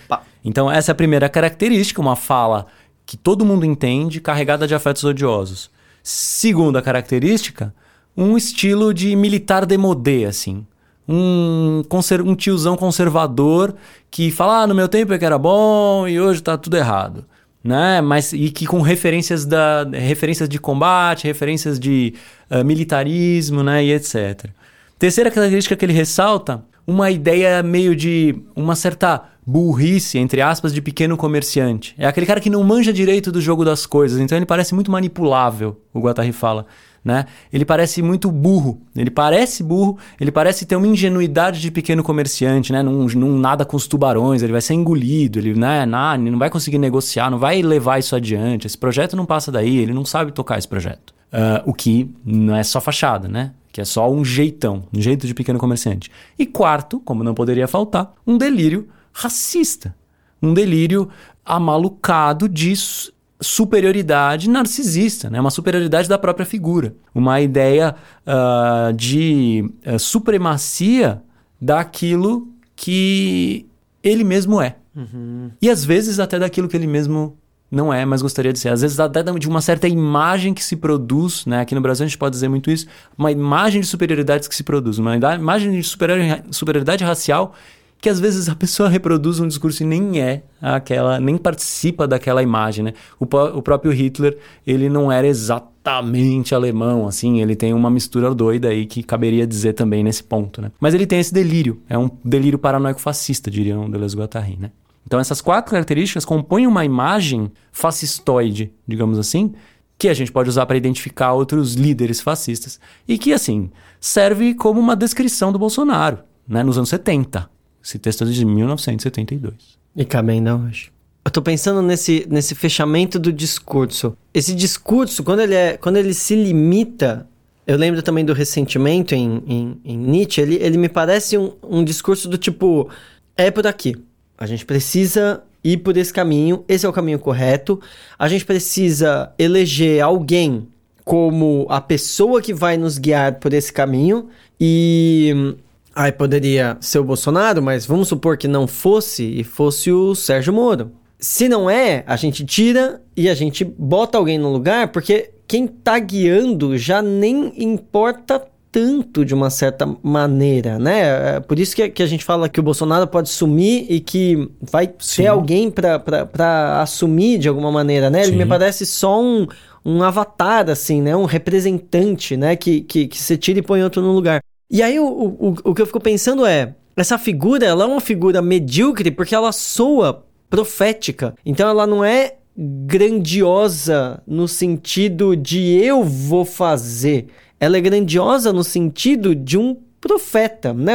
Speaker 1: Então, essa é a primeira característica, uma fala que todo mundo entende, carregada de afetos odiosos. Segunda característica, um estilo de militar demodé, assim. Um, um tiozão conservador que fala, ah, no meu tempo é que era bom e hoje tá tudo errado. Né? Mas, e que com referências, da, referências de combate, referências de uh, militarismo né? e etc. Terceira característica que ele ressalta, uma ideia meio de uma certa burrice, entre aspas, de pequeno comerciante. É aquele cara que não manja direito do jogo das coisas, então ele parece muito manipulável, o Guattari fala né? Ele parece muito burro. Ele parece burro, ele parece ter uma ingenuidade de pequeno comerciante, né? Não, não nada com os tubarões, ele vai ser engolido, ele né? não, não vai conseguir negociar, não vai levar isso adiante. Esse projeto não passa daí, ele não sabe tocar esse projeto. Uh, o que não é só fachada, né? Que é só um jeitão, um jeito de pequeno comerciante. E quarto, como não poderia faltar, um delírio racista. Um delírio amalucado de superioridade narcisista, né? uma superioridade da própria figura, uma ideia uh, de uh, supremacia daquilo que ele mesmo é. Uhum. E às vezes até daquilo que ele mesmo não é, mas gostaria de ser. Às vezes até de uma certa imagem que se produz, né? Aqui no Brasil a gente pode dizer muito isso, uma imagem de superioridade que se produz, uma imagem de superioridade racial que às vezes a pessoa reproduz um discurso e nem é aquela, nem participa daquela imagem, né? O, o próprio Hitler, ele não era exatamente alemão, assim, ele tem uma mistura doida aí que caberia dizer também nesse ponto, né? Mas ele tem esse delírio, é um delírio paranoico fascista, diriam Deleuze Guattari, né? Então essas quatro características compõem uma imagem fascistoide, digamos assim, que a gente pode usar para identificar outros líderes fascistas e que, assim, serve como uma descrição do Bolsonaro, né, nos anos 70. Esse texto é de 1972.
Speaker 2: E cabe ainda hoje. Eu tô pensando nesse, nesse fechamento do discurso. Esse discurso, quando ele, é, quando ele se limita. Eu lembro também do ressentimento em, em, em Nietzsche. Ele, ele me parece um, um discurso do tipo: é por aqui. A gente precisa ir por esse caminho. Esse é o caminho correto. A gente precisa eleger alguém como a pessoa que vai nos guiar por esse caminho. E Aí poderia ser o Bolsonaro, mas vamos supor que não fosse e fosse o Sérgio Moro. Se não é, a gente tira e a gente bota alguém no lugar, porque quem tá guiando já nem importa tanto de uma certa maneira, né? É por isso que, que a gente fala que o Bolsonaro pode sumir e que vai Sim. ter alguém para assumir de alguma maneira, né? Sim. Ele me parece só um, um avatar, assim, né? Um representante, né? Que, que, que você tira e põe outro no lugar. E aí o, o, o que eu fico pensando é, essa figura, ela é uma figura medíocre porque ela soa profética. Então ela não é grandiosa no sentido de eu vou fazer. Ela é grandiosa no sentido de um profeta, né?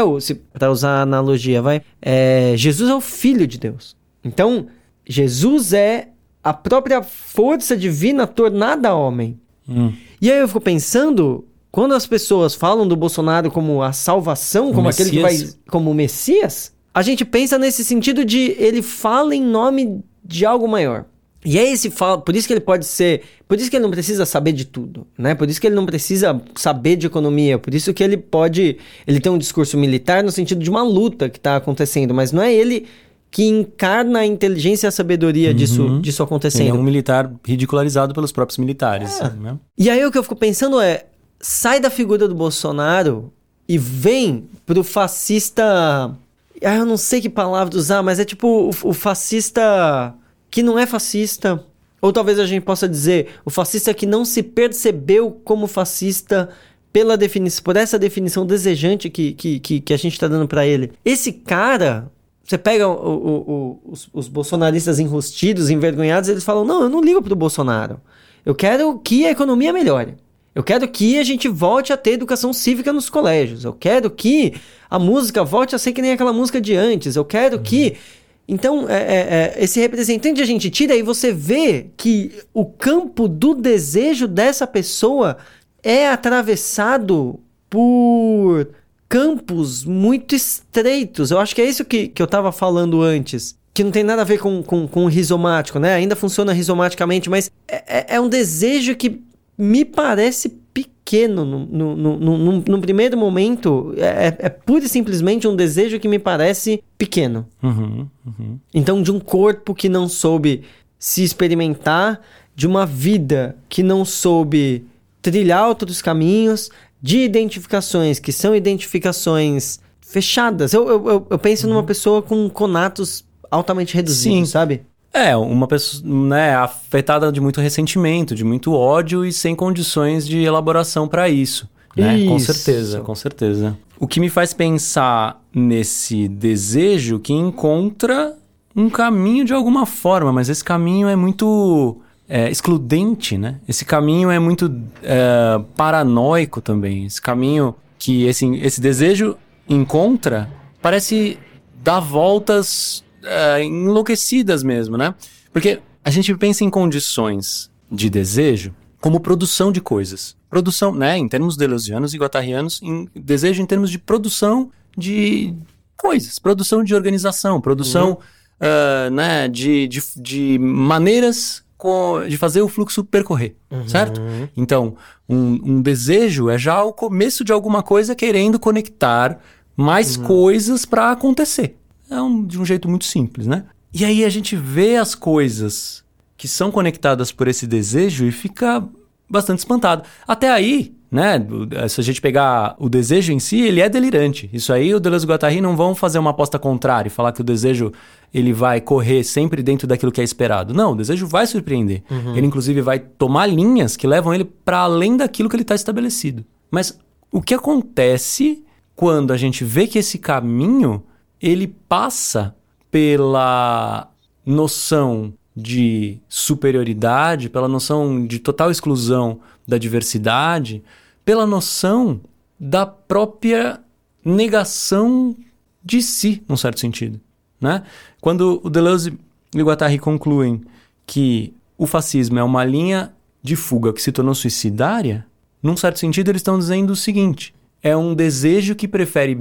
Speaker 2: Para usar a analogia, vai. É, Jesus é o filho de Deus. Então, Jesus é a própria força divina tornada homem. Hum. E aí eu fico pensando quando as pessoas falam do Bolsonaro como a salvação, como aquele que vai. como o Messias, a gente pensa nesse sentido de ele fala em nome de algo maior. E é esse fala, por isso que ele pode ser, por isso que ele não precisa saber de tudo, né? Por isso que ele não precisa saber de economia, por isso que ele pode, ele tem um discurso militar no sentido de uma luta que está acontecendo, mas não é ele que encarna a inteligência e a sabedoria uhum. disso, disso acontecendo. Ele é
Speaker 1: um militar ridicularizado pelos próprios militares. É. Né?
Speaker 2: E aí o que eu fico pensando é, sai da figura do Bolsonaro e vem pro fascista Ah, eu não sei que palavra usar, mas é tipo o, o fascista que não é fascista. Ou talvez a gente possa dizer o fascista que não se percebeu como fascista pela definição, por essa definição desejante que, que, que, que a gente está dando para ele. Esse cara, você pega o, o, o, os, os, bolsonaristas enrustidos, envergonhados, eles falam: não, eu não ligo pro Bolsonaro. Eu quero que a economia melhore. Eu quero que a gente volte a ter educação cívica nos colégios. Eu quero que a música volte a ser que nem aquela música de antes. Eu quero uhum. que. Então, é, é, é, esse representante a gente tira e você vê que o campo do desejo dessa pessoa é atravessado por campos muito estreitos. Eu acho que é isso que, que eu estava falando antes. Que não tem nada a ver com, com, com o rizomático, né? Ainda funciona rizomaticamente, mas é, é, é um desejo que me parece pequeno no, no, no, no, primeiro momento. É, é, é pura e simplesmente um desejo que me parece pequeno.
Speaker 1: Uhum, uhum.
Speaker 2: Então, de um corpo que não soube se experimentar, de uma vida que não soube trilhar outros caminhos, de identificações que são identificações fechadas. Eu, eu, eu penso uhum. numa pessoa com conatos altamente reduzidos, Sim. sabe?
Speaker 1: É, uma pessoa né, afetada de muito ressentimento, de muito ódio e sem condições de elaboração para isso. Né? Isso. Com certeza, com certeza. O que me faz pensar nesse desejo que encontra um caminho de alguma forma, mas esse caminho é muito é, excludente, né? Esse caminho é muito é, paranoico também. Esse caminho que esse, esse desejo encontra parece dar voltas é, enlouquecidas mesmo, né? Porque a gente pensa em condições de desejo como produção de coisas. Produção, né? Em termos deleuzianos e guattarianos, em desejo em termos de produção de coisas, produção de organização, produção uhum. uh, né, de, de, de maneiras de fazer o fluxo percorrer, uhum. certo? Então, um, um, desejo é já o começo de alguma coisa querendo conectar mais uhum. coisas para acontecer. É um, de um jeito muito simples, né? E aí a gente vê as coisas que são conectadas por esse desejo e fica bastante espantado. Até aí, né? Se a gente pegar o desejo em si, ele é delirante. Isso aí, o Deleuze e Guattari não vão fazer uma aposta contrária e falar que o desejo ele vai correr sempre dentro daquilo que é esperado. Não, o desejo vai surpreender. Uhum. Ele, inclusive, vai tomar linhas que levam ele para além daquilo que ele está estabelecido. Mas o que acontece quando a gente vê que esse caminho ele passa pela noção de superioridade, pela noção de total exclusão da diversidade, pela noção da própria negação de si, num certo sentido. Né? Quando o Deleuze e o Guattari concluem que o fascismo é uma linha de fuga que se tornou suicidária, num certo sentido eles estão dizendo o seguinte: é um desejo que prefere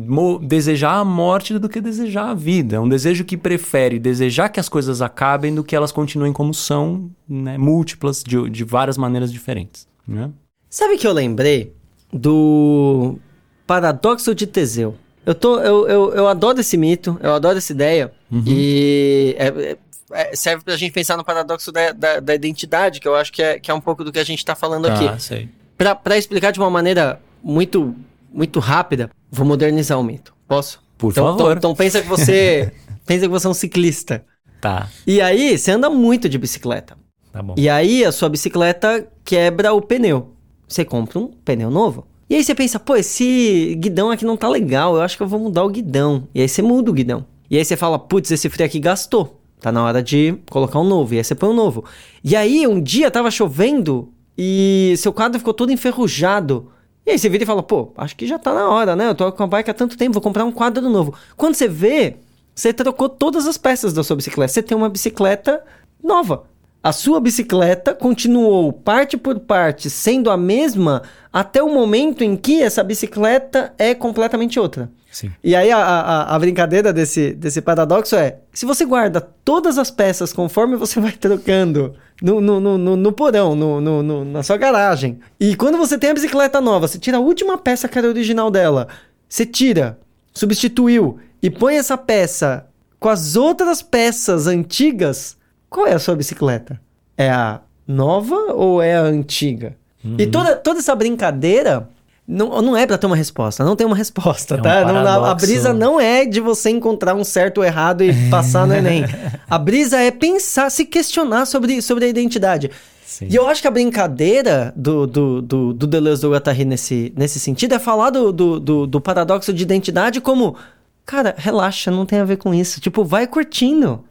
Speaker 1: desejar a morte do que desejar a vida. É um desejo que prefere desejar que as coisas acabem do que elas continuem como são, né, múltiplas, de, de várias maneiras diferentes. Né?
Speaker 2: Sabe que eu lembrei do paradoxo de Teseu? Eu, tô, eu, eu, eu adoro esse mito, eu adoro essa ideia. Uhum. E é, é, é serve pra gente pensar no paradoxo da, da, da, identidade, que eu acho que é, que é um pouco do que a gente tá falando
Speaker 1: ah,
Speaker 2: aqui.
Speaker 1: Sei.
Speaker 2: Pra, pra explicar de uma maneira muito muito rápida, vou modernizar o mito. Posso?
Speaker 1: Por
Speaker 2: então,
Speaker 1: favor.
Speaker 2: Então, então pensa que você pensa que você é um ciclista.
Speaker 1: Tá.
Speaker 2: E aí você anda muito de bicicleta.
Speaker 1: Tá bom.
Speaker 2: E aí a sua bicicleta quebra o pneu. Você compra um pneu novo. E aí você pensa, pô, esse guidão aqui não tá legal, eu acho que eu vou mudar o guidão. E aí você muda o guidão. E aí você fala, putz, esse freio aqui gastou. Tá na hora de colocar um novo. E aí você põe um novo. E aí um dia tava chovendo e seu quadro ficou todo enferrujado. E aí você vira e fala, pô, acho que já tá na hora, né? Eu tô com a bike há tanto tempo, vou comprar um quadro novo. Quando você vê, você trocou todas as peças da sua bicicleta. Você tem uma bicicleta nova. A sua bicicleta continuou parte por parte sendo a mesma até o momento em que essa bicicleta é completamente outra.
Speaker 1: Sim.
Speaker 2: E aí a, a, a, brincadeira desse, desse paradoxo é: se você guarda todas as peças conforme você vai trocando no, no, no, no porão, no, no, na sua garagem. E quando você tem a bicicleta nova, você tira a última peça que era original dela, você tira, substituiu e põe essa peça com as outras peças antigas, qual é a sua bicicleta? É a nova ou é a antiga? Uhum. E toda, toda essa brincadeira Não, não é pra ter uma resposta, não tem uma resposta,
Speaker 1: É um
Speaker 2: tá? Não- a- brisa não é de você encontrar um certo ou errado e passar no Enem. A brisa é pensar, se questionar sobre, sobre a identidade.
Speaker 1: Sim.
Speaker 2: E eu acho que a brincadeira do, do, do, do Deleuze do Guattari nesse, nesse sentido é falar do, do, do, do paradoxo de identidade como, cara, relaxa, não tem a ver com isso. Tipo, vai curtindo.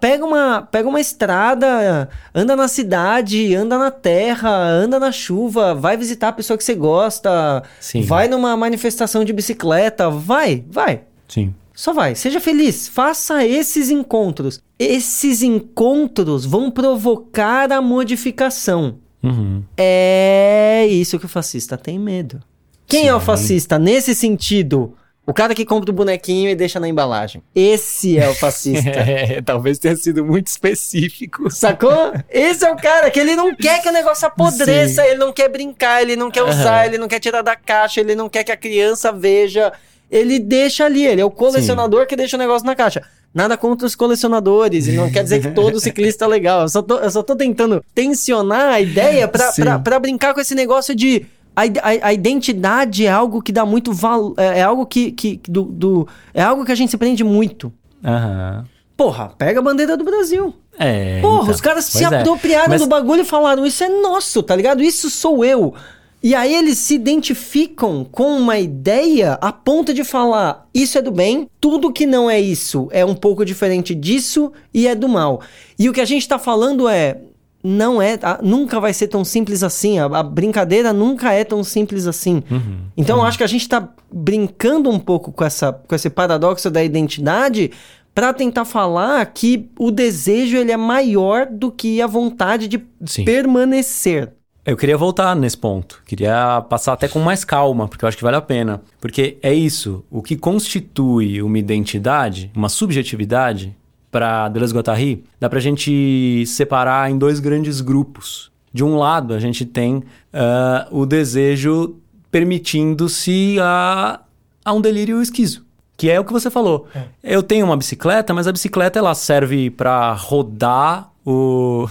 Speaker 2: Pega, uma, pega uma estrada, anda na cidade, anda na terra, anda na chuva, vai visitar a pessoa que você gosta,
Speaker 1: Sim.
Speaker 2: vai numa manifestação de bicicleta, vai, vai.
Speaker 1: Sim.
Speaker 2: Só vai, seja feliz, faça esses encontros. Esses encontros vão provocar a modificação.
Speaker 1: Uhum.
Speaker 2: É isso que o fascista tem medo. Quem é o
Speaker 1: Sim.
Speaker 2: fascista nesse sentido? O cara que compra o bonequinho e deixa na embalagem. Esse é o fascista.
Speaker 1: É, talvez tenha sido muito específico.
Speaker 2: Sacou? Esse é o cara que ele não quer que o negócio apodreça, ele não quer brincar, ele não quer usar,
Speaker 1: Aham.
Speaker 2: ele não quer tirar da caixa, ele não quer que a criança veja. Ele deixa ali, ele é o colecionador que deixa o negócio na caixa. Nada contra os colecionadores, e não quer dizer que todo ciclista é legal. Eu só tô, eu só tô tentando tensionar a ideia pra,
Speaker 1: Sim.
Speaker 2: pra, pra brincar com esse negócio de. A, a- a identidade é algo que dá muito valor. É, é algo que. que do, do- é algo que a gente se prende muito.
Speaker 1: Aham.
Speaker 2: Porra, pega a bandeira do Brasil.
Speaker 1: É.
Speaker 2: Porra,
Speaker 1: então.
Speaker 2: os caras se
Speaker 1: é.
Speaker 2: apropriaram
Speaker 1: Mas-
Speaker 2: do bagulho e falaram: Isso é nosso, tá ligado? Isso sou eu. E aí eles se identificam com uma ideia a ponto de falar: Isso é do bem, tudo que não é isso é um pouco diferente disso e é do mal. E o que a gente tá falando é. Não é, a- nunca vai ser tão simples assim. A, a brincadeira nunca é tão simples assim.
Speaker 1: Uhum.
Speaker 2: Então eu acho que a gente tá brincando um pouco com, essa, com esse paradoxo da identidade para tentar falar que o desejo ele é maior do que a vontade de
Speaker 1: Sim.
Speaker 2: permanecer.
Speaker 1: Eu queria voltar nesse ponto. Queria passar até com mais calma, porque eu acho que vale a pena. Porque é isso. O que constitui uma identidade, uma subjetividade, para Deleuze Guattari, dá pra gente separar em dois grandes grupos. De um lado, a gente tem ah, o desejo permitindo-se a, a um delírio esquizo. Que é o que você falou. Eu tenho uma bicicleta, mas a bicicleta ela serve para rodar o.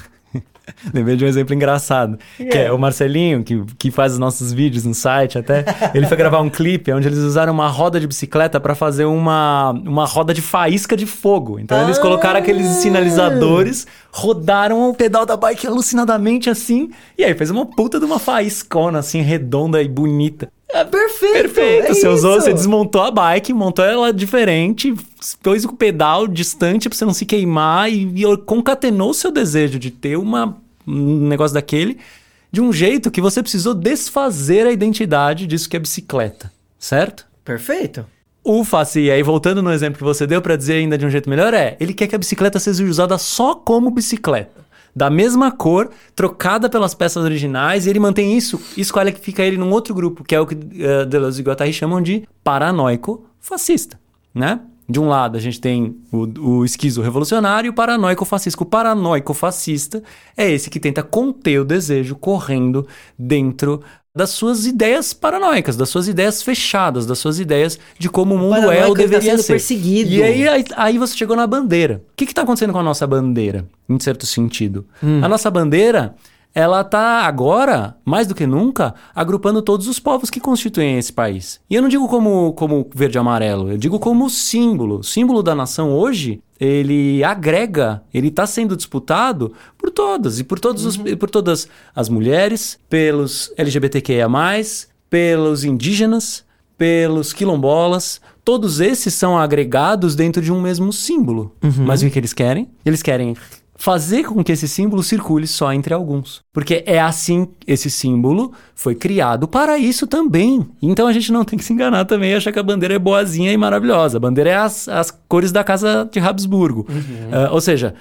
Speaker 1: Lembrei de um exemplo engraçado. Que é o Marcelinho, que, que faz os nossos vídeos no site até. Ele foi gravar um clipe onde eles usaram uma roda de bicicleta para fazer uma, uma roda de faísca de fogo. Então eles
Speaker 2: Ah!
Speaker 1: colocaram aqueles sinalizadores, rodaram o pedal da bike alucinadamente assim. E aí fez uma puta de uma faíscona assim, redonda e bonita.
Speaker 2: É perfeito!
Speaker 1: Perfeito.
Speaker 2: é
Speaker 1: você usou,
Speaker 2: isso.
Speaker 1: você desmontou a bike, montou ela diferente, pôs o pedal distante pra você não se queimar e, e concatenou o seu desejo de ter uma, um negócio daquele de um jeito que você precisou desfazer a identidade disso que é bicicleta, certo?
Speaker 2: Perfeito.
Speaker 1: Faci, e aí voltando no exemplo que você deu pra dizer ainda de um jeito melhor, é ele quer que a bicicleta seja usada só como bicicleta. Da mesma cor, trocada pelas peças originais, e ele mantém isso, escolhe que fica ele num outro grupo, que é o que uh, Deleuze e Guattari chamam de paranoico fascista, né? De um lado, a gente tem o, o esquizo revolucionário e o paranoico fascista. O paranoico fascista é esse que tenta conter o desejo correndo dentro das suas ideias paranoicas, das suas ideias fechadas, das suas ideias de como o mundo é ou
Speaker 2: tá
Speaker 1: deveria ser.
Speaker 2: perseguido.
Speaker 1: E aí, aí, aí você chegou na bandeira. O que está acontecendo com a nossa bandeira, em certo sentido?
Speaker 2: Hum.
Speaker 1: A nossa bandeira, ela tá agora, mais do que nunca, agrupando todos os povos que constituem esse país. E eu não digo como, como verde e amarelo, eu digo como símbolo. O símbolo da nação hoje, ele agrega, ele está sendo disputado por todas, e por, todos os, por todas as mulheres, pelos LGBTQIA+, pelos indígenas, pelos quilombolas. Todos esses são agregados dentro de um mesmo símbolo. Mas o que eles querem? Eles querem fazer com que esse símbolo circule só entre alguns. Porque é assim, esse símbolo foi criado para isso também. Então a gente não tem que se enganar também e achar que a bandeira é boazinha e maravilhosa. A bandeira é as, as cores da casa de Habsburgo. Ah, ou seja,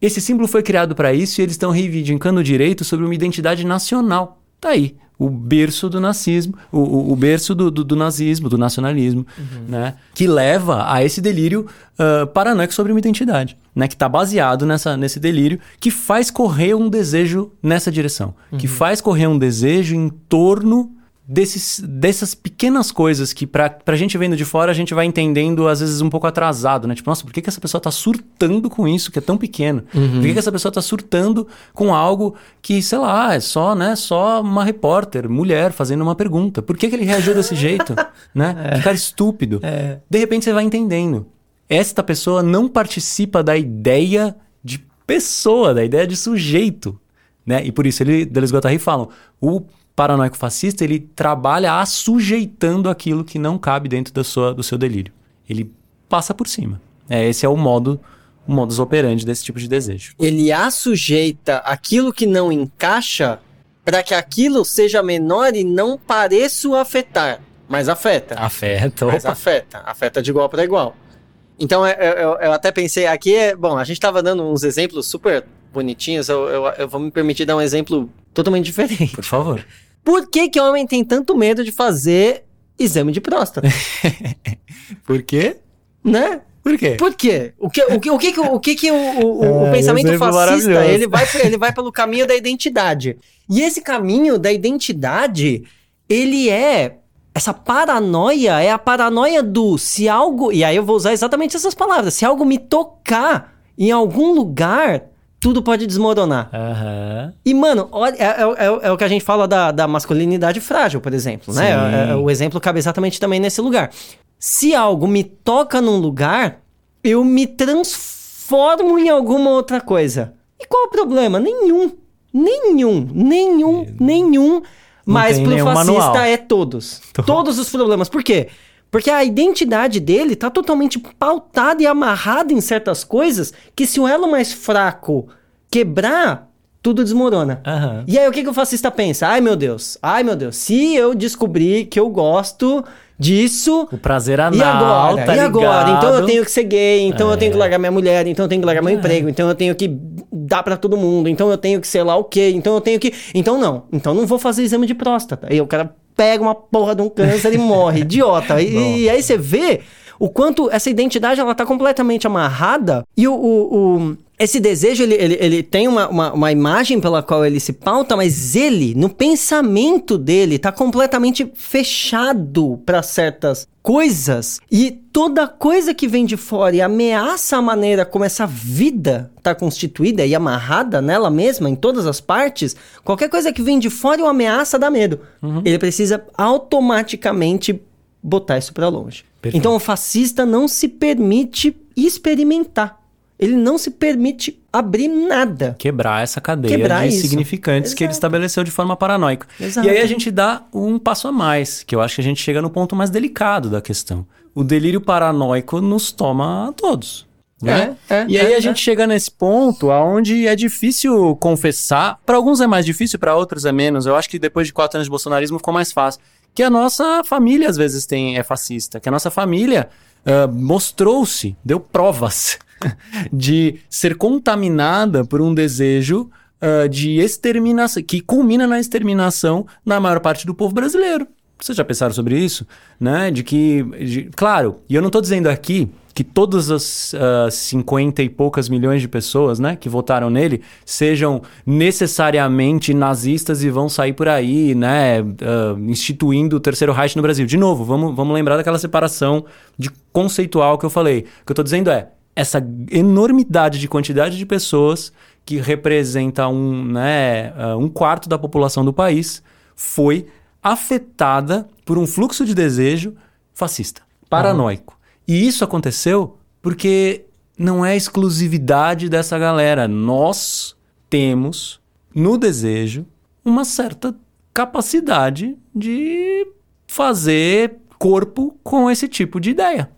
Speaker 1: esse símbolo foi criado para isso e eles estão reivindicando o direito sobre uma identidade nacional. Tá aí. O berço do nazismo, o, o, o berço do, do, do nazismo, do nacionalismo, né? Que leva a esse delírio ah, paranoico sobre uma identidade, né? Que está baseado nessa, nesse delírio, que faz correr um desejo nessa direção. Que faz correr um desejo em torno desses, dessas pequenas coisas que pra, pra gente vendo de fora a gente vai entendendo às vezes um pouco atrasado, né? Tipo, nossa, por que, que essa pessoa tá surtando com isso que é tão pequeno? Por que, que essa pessoa tá surtando com algo que, sei lá, é só, né, só uma repórter, mulher, fazendo uma pergunta? Por que, que ele reagiu desse jeito? né? Que cara estúpido.
Speaker 2: É.
Speaker 1: De repente você vai entendendo. Esta pessoa não participa da ideia de pessoa, da ideia de sujeito. Né? E por isso ele, e Guattari falam: o paranoico fascista ele trabalha assujeitando aquilo que não cabe dentro da sua, do seu delírio. Ele passa por cima. É, esse é o modo, o modus operandi desse tipo de desejo.
Speaker 2: Ele assujeita aquilo que não encaixa para que aquilo seja menor e não pareça o afetar. Mas afeta.
Speaker 1: Afeta.
Speaker 2: Mas afeta. Afeta de igual para igual. Então, eu, eu, eu até pensei aqui, é, bom, a gente estava dando uns exemplos super bonitinhos, eu, eu, eu vou me permitir dar um exemplo totalmente diferente.
Speaker 1: Por favor.
Speaker 2: Por que que homem tem tanto medo de fazer exame de próstata?
Speaker 1: Por quê?
Speaker 2: né?
Speaker 1: Por quê?
Speaker 2: Por quê? O que o, que, o, que, o, que, que o, o- o
Speaker 1: É,
Speaker 2: pensamento
Speaker 1: exemplo
Speaker 2: fascista, ele vai, ele vai pelo caminho da identidade. E esse caminho da identidade, ele é... Essa paranoia é a paranoia do se algo... E aí eu vou usar exatamente essas palavras. Se algo me tocar em algum lugar, tudo pode desmoronar.
Speaker 1: Aham.
Speaker 2: E, mano, olha, é, é- é- é o que a gente fala da, da masculinidade frágil, por exemplo, né?
Speaker 1: Sim.
Speaker 2: É- é- o exemplo cabe exatamente também nesse lugar. Se algo me toca num lugar, eu me transformo em alguma outra coisa. E qual o problema? Nenhum. Nenhum. Nenhum. Nenhum. Mas
Speaker 1: tem
Speaker 2: pro fascista
Speaker 1: manual.
Speaker 2: é todos. Todos os problemas. Por quê? Porque a identidade dele tá totalmente pautada e amarrada em certas coisas que se o elo mais fraco quebrar, tudo desmorona.
Speaker 1: Aham.
Speaker 2: E aí o que, que o fascista pensa? Ai meu Deus, ai meu Deus, se eu descobrir que eu gosto disso,
Speaker 1: O prazer anal,
Speaker 2: e agora?
Speaker 1: tá
Speaker 2: e agora?
Speaker 1: ligado?
Speaker 2: Então eu tenho que ser gay, então eu tenho
Speaker 1: É.
Speaker 2: que largar minha mulher, então eu tenho que largar meu emprego, então eu tenho que dar pra todo mundo, então eu tenho que sei lá o quê, então eu tenho que. Então não, então não vou fazer exame de próstata. Aí o cara pega uma porra de um câncer e morre, idiota. E, e aí você vê o quanto essa identidade ela tá completamente amarrada e o. o- o- esse desejo, ele, ele, ele tem uma, uma, uma imagem pela qual ele se pauta, mas ele, no pensamento dele, tá completamente fechado para certas coisas. E toda coisa que vem de fora e ameaça a maneira como essa vida tá constituída e amarrada nela mesma, em todas as partes, qualquer coisa que vem de fora o ameaça dá medo. Ele precisa automaticamente botar isso para longe.
Speaker 1: Perfeito.
Speaker 2: Então o fascista não se permite experimentar. Ele não se permite abrir nada.
Speaker 1: Quebrar essa cadeia
Speaker 2: Quebrar
Speaker 1: de
Speaker 2: isso.
Speaker 1: significantes que ele
Speaker 2: Exato.
Speaker 1: estabeleceu de forma paranoica.
Speaker 2: Exato.
Speaker 1: E aí a gente dá um passo a mais, que eu acho que a gente chega no ponto mais delicado da questão. O delírio paranoico nos toma a todos. Né?
Speaker 2: É, é,
Speaker 1: e aí
Speaker 2: é,
Speaker 1: a gente chega nesse ponto aonde é difícil confessar. Para alguns é mais difícil, para outros é menos. Eu acho que depois de quatro anos de bolsonarismo ficou mais fácil. Que a nossa família às vezes tem é fascista. Que a nossa família ah, mostrou-se, deu provas de ser contaminada por um desejo ah, de exterminação, que culmina na exterminação na maior parte do povo brasileiro. Vocês já pensaram sobre isso? Né? De que, de- claro, e eu não estou dizendo aqui que todas as 50 e poucas milhões de pessoas né, que votaram nele sejam necessariamente nazistas e vão sair por aí, né, ah, instituindo o terceiro Reich no Brasil. De novo, vamos, vamos lembrar daquela separação de conceitual que eu falei. O que eu estou dizendo é, essa enormidade de quantidade de pessoas que representa um, né, ah, um quarto da população do país foi afetada por um fluxo de desejo fascista, paranoico. E isso aconteceu porque não é exclusividade dessa galera. Nós temos no desejo uma certa capacidade de fazer corpo com esse tipo de ideia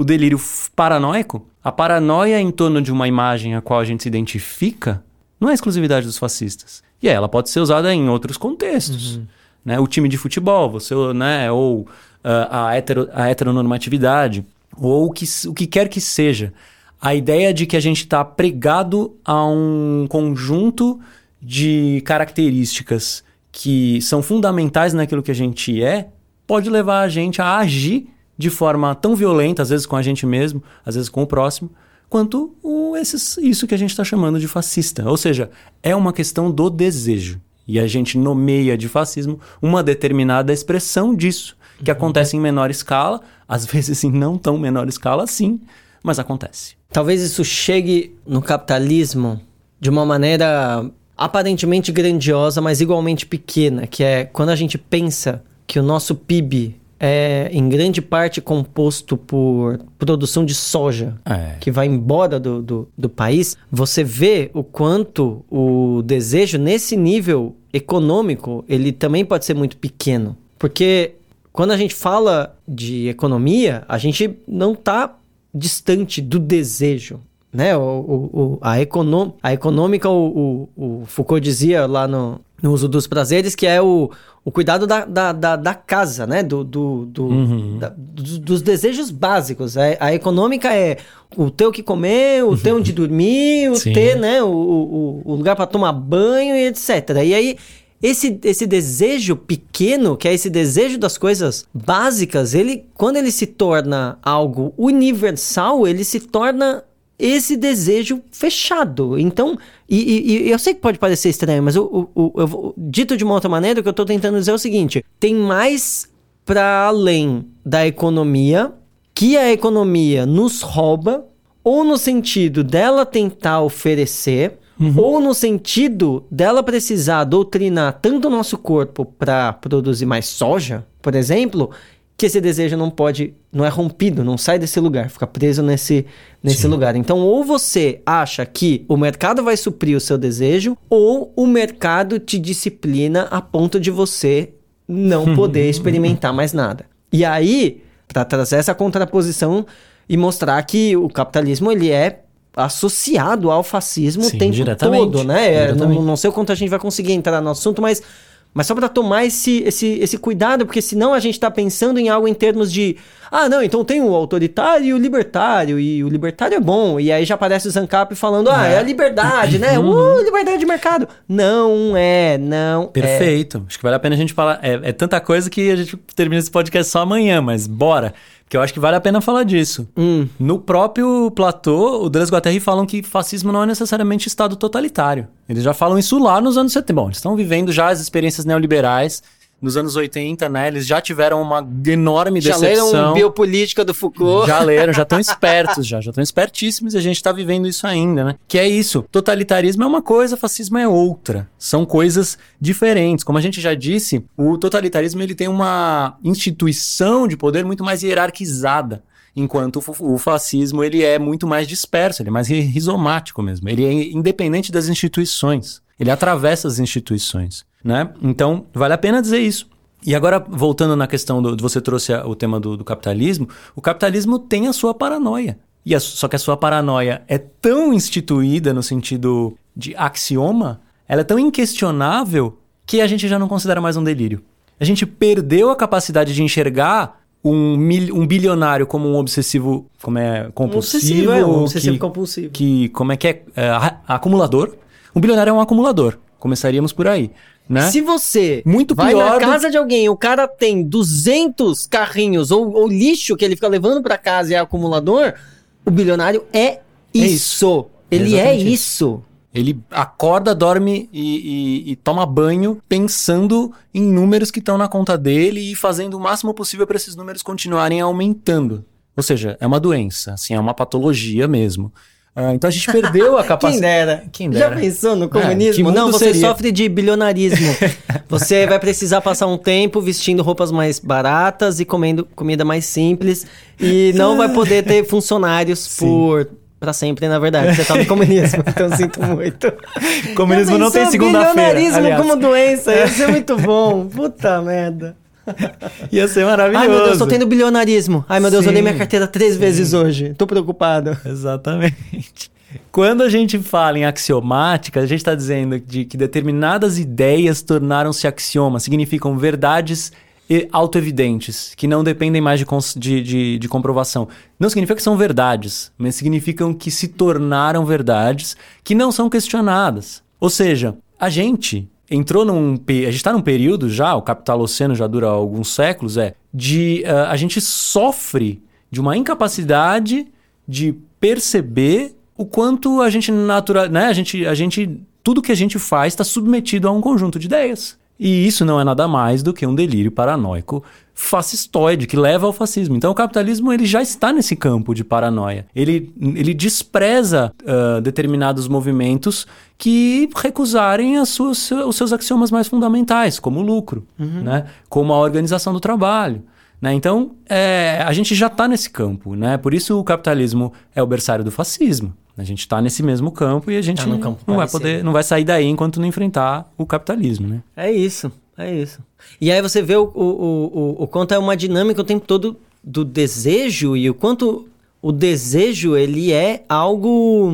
Speaker 1: o delírio paranoico, a paranoia em torno de uma imagem a qual a gente se identifica, não é exclusividade dos fascistas. E ela pode ser usada em outros contextos. Né? O time de futebol, você, né? ou a, hetero, a heteronormatividade, ou o que, o que quer que seja. A ideia de que a gente está pregado a um conjunto de características que são fundamentais naquilo que a gente é, pode levar a gente a agir de forma tão violenta, às vezes com a gente mesmo, às vezes com o próximo, quanto o, esses, isso que a gente está chamando de fascista. Ou seja, é uma questão do desejo. E a gente nomeia de fascismo uma determinada expressão disso, que acontece em menor escala, às vezes em não tão menor escala sim, mas acontece.
Speaker 2: Talvez isso chegue no capitalismo de uma maneira aparentemente grandiosa, mas igualmente pequena, que é quando a gente pensa que o nosso PIB é em grande parte composto por produção de soja é. que vai embora do, do, do, país, você vê o quanto o desejo nesse nível econômico ele também pode ser muito pequeno. Porque quando a gente fala de economia, a gente não está distante do desejo. Né? O, o, o a, econo, a econômica, o, o, Foucault dizia lá no, no uso dos prazeres, que é o, o cuidado da, da, da, da casa, né? Do, do, do uhum. da, dos, dos, desejos básicos. A, a, econômica é o ter o que comer, o ter onde dormir, o Sim. ter né, o, o, o lugar para tomar banho e etc. E aí, esse, esse desejo pequeno, que é esse desejo das coisas básicas, ele, quando ele se torna algo universal, ele se torna esse desejo fechado. Então, e, e, e, eu sei que pode parecer estranho, mas o, o, o, dito de uma outra maneira, o que eu estou tentando dizer é o seguinte: tem mais para além da economia que a economia nos rouba, ou no sentido dela tentar oferecer, uhum. ou no sentido dela precisar doutrinar tanto o nosso corpo para produzir mais soja, por exemplo, que esse desejo não pode, não é rompido, não sai desse lugar, fica preso nesse, nesse lugar. Então, ou você acha que o mercado vai suprir o seu desejo, ou o mercado te disciplina a ponto de você não poder experimentar mais nada. E aí, para trazer essa contraposição e mostrar que o capitalismo ele é associado ao fascismo Sim, o tempo todo, né? É, não, não sei o quanto a gente vai conseguir entrar no assunto, mas mas só para tomar esse, esse, esse cuidado, porque senão a gente está pensando em algo em termos de. Ah, não, então tem o autoritário e o libertário, e o libertário é bom. E aí já aparece o Zancap falando, ah, é, é a liberdade, né? Uhum. Uh, liberdade de mercado. Não é, não
Speaker 1: Perfeito. é. Perfeito. Acho que vale a pena a gente falar. É, é tanta coisa que a gente termina esse podcast só amanhã, mas bora. Que eu acho que vale a pena falar disso. Hum. No próprio Platô, o Deleuze Guattari falam que fascismo não é necessariamente Estado totalitário. Eles já falam isso lá nos anos 70. Bom, eles estão vivendo já as experiências neoliberais nos anos 80, né? Eles já tiveram uma enorme decepção. Já
Speaker 2: leram Biopolítica do Foucault.
Speaker 1: Já leram, já estão espertos, já, já estão espertíssimos e a gente está vivendo isso ainda, né? Que é isso. Totalitarismo é uma coisa, fascismo é outra. São coisas diferentes. Como a gente já disse, o totalitarismo ele tem uma instituição de poder muito mais hierarquizada enquanto o fascismo ele é muito mais disperso, ele é mais rizomático mesmo. Ele é independente das instituições. Ele atravessa as instituições né? Então, vale a pena dizer isso. E agora, voltando na questão do. Você trouxe o tema do, do capitalismo. O capitalismo tem a sua paranoia. E a, só que a sua paranoia é tão instituída no sentido de axioma, ela é tão inquestionável que a gente já não considera mais um delírio. A gente perdeu a capacidade de enxergar um, mil, um bilionário como um obsessivo, como é compulsivo, um obsessivo, é, um
Speaker 2: obsessivo que, compulsivo.
Speaker 1: Que como é que é, é acumulador. Um bilionário é um acumulador. Começaríamos por aí. Né?
Speaker 2: Se você Muito vai pior na casa do... de alguém, o cara tem 200 carrinhos ou, ou lixo que ele fica levando para casa e é acumulador, o bilionário é isso. É isso. Ele é, é isso.
Speaker 1: Ele acorda, dorme e, e, e, toma banho pensando em números que estão na conta dele e fazendo o máximo possível para esses números continuarem aumentando. Ou seja, é uma doença, assim, é uma patologia mesmo. Ah, então a gente perdeu a capacidade.
Speaker 2: Quem dera. Quem dera. Já pensou no é, comunismo? É, Não, você seria? sofre de bilionarismo. você vai precisar passar um tempo vestindo roupas mais baratas e comendo comida mais simples. E não vai poder ter funcionários Sim. por para sempre, na verdade. Você tá no comunismo, então sinto muito.
Speaker 1: Comunismo não tem segunda-feira.
Speaker 2: Bilionarismo como doença, isso é muito bom. Puta merda.
Speaker 1: Ia ser maravilhoso.
Speaker 2: Ai, meu Deus, tô tendo bilionarismo. Ai, meu Deus, Sim. eu dei minha carteira três Sim. vezes hoje. Tô preocupado.
Speaker 1: Exatamente. Quando a gente fala em axiomática, a gente está dizendo de que determinadas ideias tornaram-se axiomas, significam verdades autoevidentes, que não dependem mais de, de, de, de, comprovação. Não significa que são verdades, mas significam que se tornaram verdades que não são questionadas. Ou seja, a gente entrou num. A gente está num período já, o capitaloceno já dura alguns séculos, é, de. Uh, a gente sofre de uma incapacidade de perceber o quanto a gente natural, né? A gente, a gente tudo que a gente faz está submetido a um conjunto de ideias. E isso não é nada mais do que um delírio paranoico fascistoide que leva ao fascismo. Então o capitalismo ele já está nesse campo de paranoia. Ele, ele despreza uh, determinados movimentos que recusarem as suas, os seus axiomas mais fundamentais, como o lucro, uhum. né? como a organização do trabalho. Né? Então, é, a gente já está nesse campo. Né? Por isso o capitalismo é o berçário do fascismo. A gente está nesse mesmo campo e a gente tá não vai poder, não vai sair daí enquanto não enfrentar o capitalismo. Né?
Speaker 2: É isso. É isso. E aí você vê o, o, o, o quanto é uma dinâmica o tempo todo do desejo e o quanto o desejo ele é algo.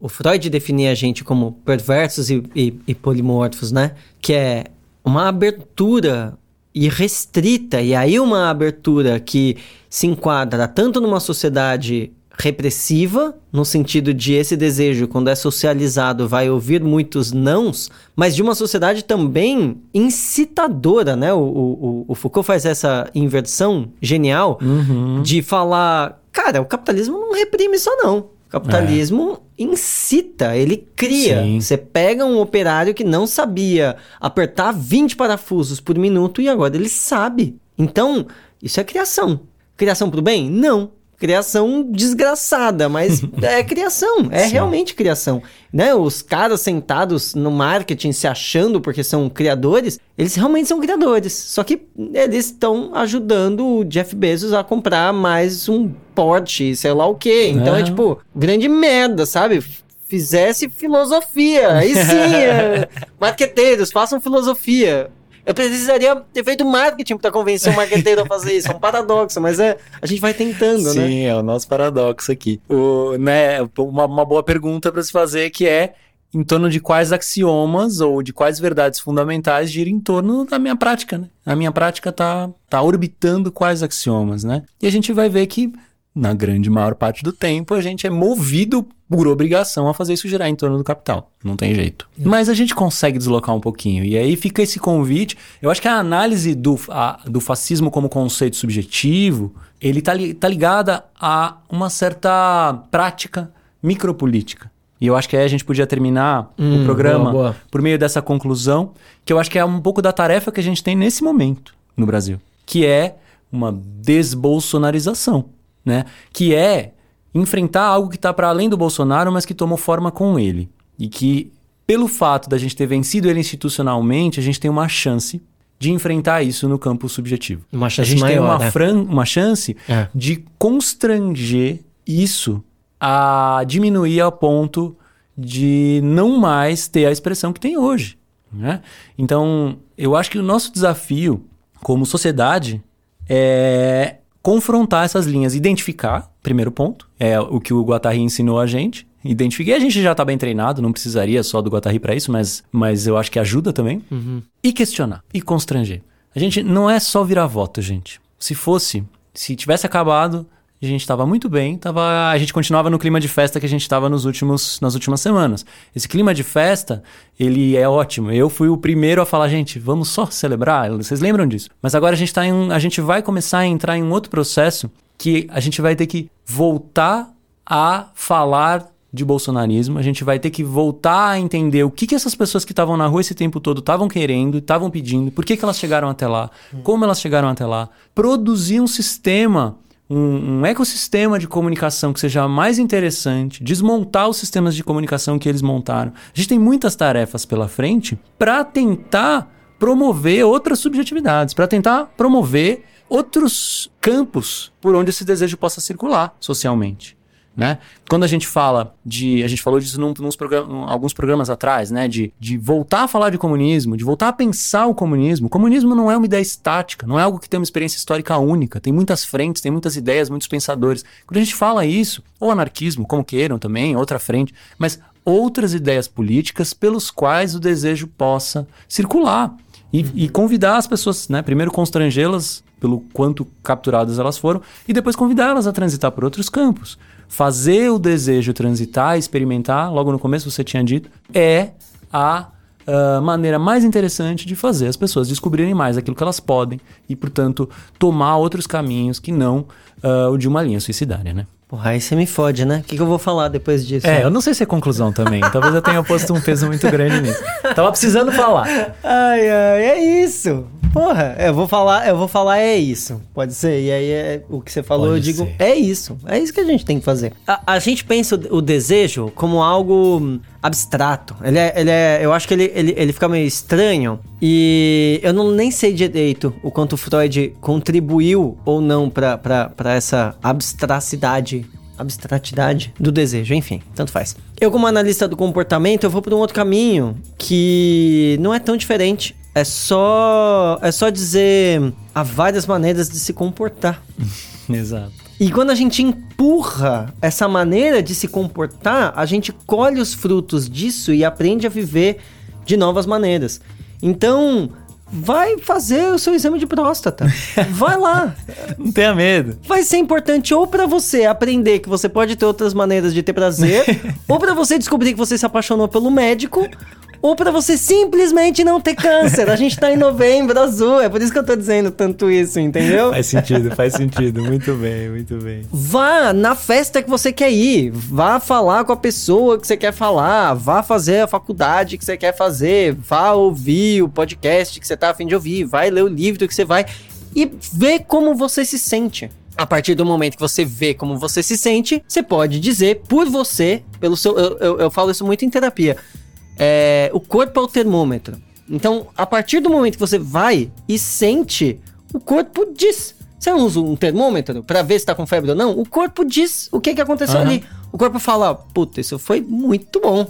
Speaker 2: O Freud definia a gente como perversos e, e, e polimorfos, né? Que é uma abertura irrestrita, e aí uma abertura que se enquadra tanto numa sociedade repressiva, no sentido de esse desejo, quando é socializado, vai ouvir muitos nãos, mas de uma sociedade também incitadora, né? O, o, o Foucault faz essa inversão genial uhum. de falar, cara, o capitalismo não reprime só não. O capitalismo é. incita, ele cria. Sim. Você pega um operário que não sabia apertar 20 parafusos por minuto e agora ele sabe. Então, isso é criação. Criação para o bem? Não criação desgraçada, mas é criação, é Sim. realmente criação. Né? Os caras sentados no marketing se achando porque são criadores, eles realmente são criadores. Só que eles estão ajudando o Jeff Bezos a comprar mais um Porsche, sei lá o quê. Então é, é tipo, grande merda, sabe? Fizesse filosofia. Aí sim, é... marqueteiros, façam filosofia. Eu precisaria ter feito marketing para convencer o marqueteiro a fazer isso. É um paradoxo, mas é, a gente vai tentando,
Speaker 1: Sim,
Speaker 2: né?
Speaker 1: Sim, é o nosso paradoxo aqui. O, né, uma, uma boa pergunta para se fazer que é em torno de quais axiomas ou de quais verdades fundamentais gira em torno da minha prática, né? A minha prática tá, tá orbitando quais axiomas, né? E a gente vai ver que na grande maior parte do tempo, a gente é movido por obrigação a fazer isso girar em torno do capital. Não tem jeito. Mas a gente consegue deslocar um pouquinho. E aí fica esse convite. Eu acho que a análise do, a, do fascismo como conceito subjetivo, ele tá, tá ligada a uma certa prática micropolítica. E eu acho que aí a gente podia terminar hum, o programa boa, boa. por meio dessa conclusão, que eu acho que é um pouco da tarefa que a gente tem nesse momento no Brasil, que é uma desbolsonarização né? Que é enfrentar algo que está para além do Bolsonaro, mas que tomou forma com ele. E que, pelo fato da gente ter vencido ele institucionalmente, a gente tem uma chance de enfrentar isso no campo subjetivo.
Speaker 2: Uma chance
Speaker 1: a gente
Speaker 2: maior,
Speaker 1: tem uma,
Speaker 2: né?
Speaker 1: fran uma chance é. de constranger isso a diminuir a ponto de não mais ter a expressão que tem hoje. Né? Então, eu acho que o nosso desafio como sociedade é confrontar essas linhas, identificar, primeiro ponto, é o que o Guattari ensinou a gente. Identifiquei, a gente já está bem treinado, não precisaria só do Guattari para isso, mas, mas eu acho que ajuda também. Uhum. E questionar, e constranger. A gente não é só virar voto, gente. Se fosse, se tivesse acabado, a gente estava muito bem, tava, a gente continuava no clima de festa que a gente estava nos últimos, nas últimas semanas. Esse clima de festa, ele é ótimo. Eu fui o primeiro a falar, gente, vamos só celebrar. Vocês lembram disso? Mas agora a gente tá em, a gente vai começar a entrar em um outro processo que a gente vai ter que voltar a falar de bolsonarismo, a gente vai ter que voltar a entender o que, que essas pessoas que estavam na rua esse tempo todo estavam querendo, estavam pedindo, por que, que elas chegaram até lá, como elas chegaram até lá, produzir um sistema um, um, ecossistema de comunicação que seja mais interessante, desmontar os sistemas de comunicação que eles montaram. A gente tem muitas tarefas pela frente para tentar promover outras subjetividades, para tentar promover outros campos por onde esse desejo possa circular socialmente. Né? Quando a gente fala de. A gente falou disso num, programas, alguns programas atrás, né? De, de voltar a falar de comunismo, de voltar a pensar o comunismo. O comunismo não é uma ideia estática, não é algo que tem uma experiência histórica única. Tem muitas frentes, tem muitas ideias, muitos pensadores. Quando a gente fala isso, ou anarquismo, como queiram também, outra frente, mas outras ideias políticas pelos quais o desejo possa circular. E, uhum. e convidar as pessoas, né? Primeiro constrangê-las pelo quanto capturadas elas foram, e depois convidá-las a transitar por outros campos fazer o desejo transitar, experimentar, logo no começo você tinha dito, é a uh, maneira mais interessante de fazer as pessoas descobrirem mais aquilo que elas podem e, portanto, tomar outros caminhos que não uh, o de uma linha suicidária, né?
Speaker 2: Porra, aí você me fode, né? O que, que eu vou falar depois disso?
Speaker 1: É, eu não sei se é conclusão também. Talvez eu tenha posto um peso muito grande nisso. Tava precisando falar.
Speaker 2: Ai, ai, é isso. Porra, eu vou falar, eu vou falar é isso. Pode ser. E aí é o que você falou,
Speaker 1: Pode
Speaker 2: eu digo,
Speaker 1: ser.
Speaker 2: é isso. É isso que a gente tem que fazer. A, a gente pensa o, o desejo como algo abstrato. Ele é, ele é, eu acho que ele, ele, ele fica meio estranho e eu não nem sei direito o quanto Freud contribuiu ou não pra essa abstracidade abstratidade do desejo, enfim, tanto faz. Eu como analista do comportamento, eu vou por um outro caminho que não é tão diferente. É só é só dizer há várias maneiras de se comportar.
Speaker 1: Exato.
Speaker 2: E quando a gente empurra essa maneira de se comportar, a gente colhe os frutos disso e aprende a viver de novas maneiras. Então, vai fazer o seu exame de próstata. Vai lá.
Speaker 1: Não tenha medo.
Speaker 2: Vai ser importante ou pra você aprender que você pode ter outras maneiras de ter prazer, ou pra você descobrir que você se apaixonou pelo médico, ou pra você simplesmente não ter câncer. A gente tá em novembro azul, é por isso que eu tô dizendo tanto isso, entendeu?
Speaker 1: Faz sentido, faz sentido. Muito bem, muito bem.
Speaker 2: Vá na festa que você quer ir, vá falar com a pessoa que você quer falar, vá fazer a faculdade que você quer fazer, vá ouvir o podcast que você tá afim de ouvir, vai ler o livro que você vai e vê como você se sente. A partir do momento que você vê como você se sente, você pode dizer por você, pelo seu. Eu, eu, eu falo isso muito em terapia. É, o corpo é o termômetro. Então, a partir do momento que você vai e sente, o corpo diz. Você não usa um termômetro pra ver se tá com febre ou não? O corpo diz o que, que aconteceu
Speaker 1: Aham.
Speaker 2: ali. O corpo fala, puta, isso foi muito bom.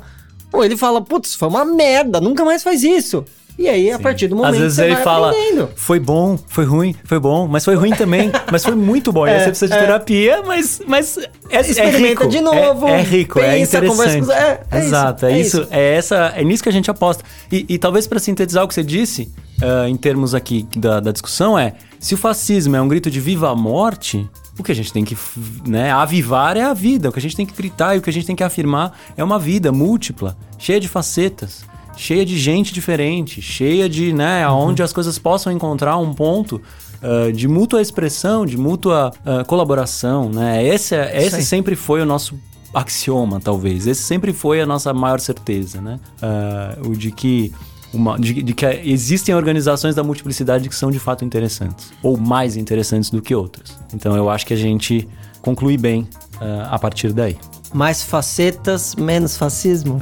Speaker 2: Ou ele fala, putz, foi uma merda, nunca mais faz isso. E aí, a partir do momento
Speaker 1: Às vezes
Speaker 2: você
Speaker 1: ele fala,
Speaker 2: aprendendo.
Speaker 1: foi bom, foi ruim, foi bom, mas foi ruim também, mas foi muito bom. E aí
Speaker 2: É,
Speaker 1: você precisa de
Speaker 2: é.
Speaker 1: terapia, mas, mas é, é
Speaker 2: Experimenta
Speaker 1: rico.
Speaker 2: de novo,
Speaker 1: É, é rico, é
Speaker 2: pensa, conversa
Speaker 1: interessante.
Speaker 2: com- é, é isso,
Speaker 1: Exato, é,
Speaker 2: é
Speaker 1: isso,
Speaker 2: isso.
Speaker 1: é essa, é nisso que a gente aposta. E, e talvez para sintetizar o que você disse, ah, em termos aqui da, da discussão, é se o fascismo é um grito de viva a morte, o que a gente tem que né, avivar é a vida. O que a gente tem que gritar e o que a gente tem que afirmar é uma vida múltipla, cheia de facetas cheia de gente diferente, cheia de, né, onde as coisas possam encontrar um ponto ah, de mútua expressão, de mútua ah, colaboração, né? Esse, é- esse sempre foi o nosso axioma, talvez. Esse sempre foi a nossa maior certeza, né? Ah, o de que uma, de, de que existem organizações da multiplicidade que são de fato interessantes, ou mais interessantes do que outras. Então eu acho que a gente conclui bem ah, a partir daí.
Speaker 2: Mais facetas, menos fascismo.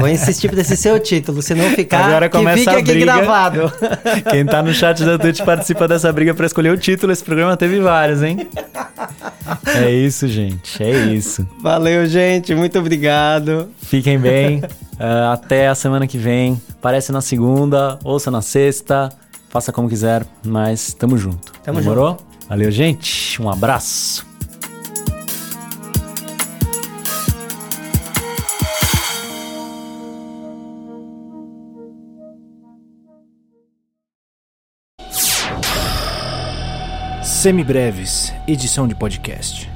Speaker 2: Vou insistir pra esse seu título, se não ficar,
Speaker 1: Agora
Speaker 2: que
Speaker 1: começa
Speaker 2: fique
Speaker 1: a
Speaker 2: aqui
Speaker 1: briga.
Speaker 2: gravado.
Speaker 1: Quem tá no chat da Twitch participa dessa briga pra escolher o título. Esse programa teve vários, hein? É isso, gente. É isso.
Speaker 2: Valeu, gente. Muito obrigado.
Speaker 1: Fiquem bem. Ah, até a semana que vem. Parece na segunda, ouça na sexta. Faça como quiser, mas tamo junto.
Speaker 2: Tamo
Speaker 1: Demorou? Valeu, gente. Um abraço.
Speaker 3: Semibreves, edição de podcast.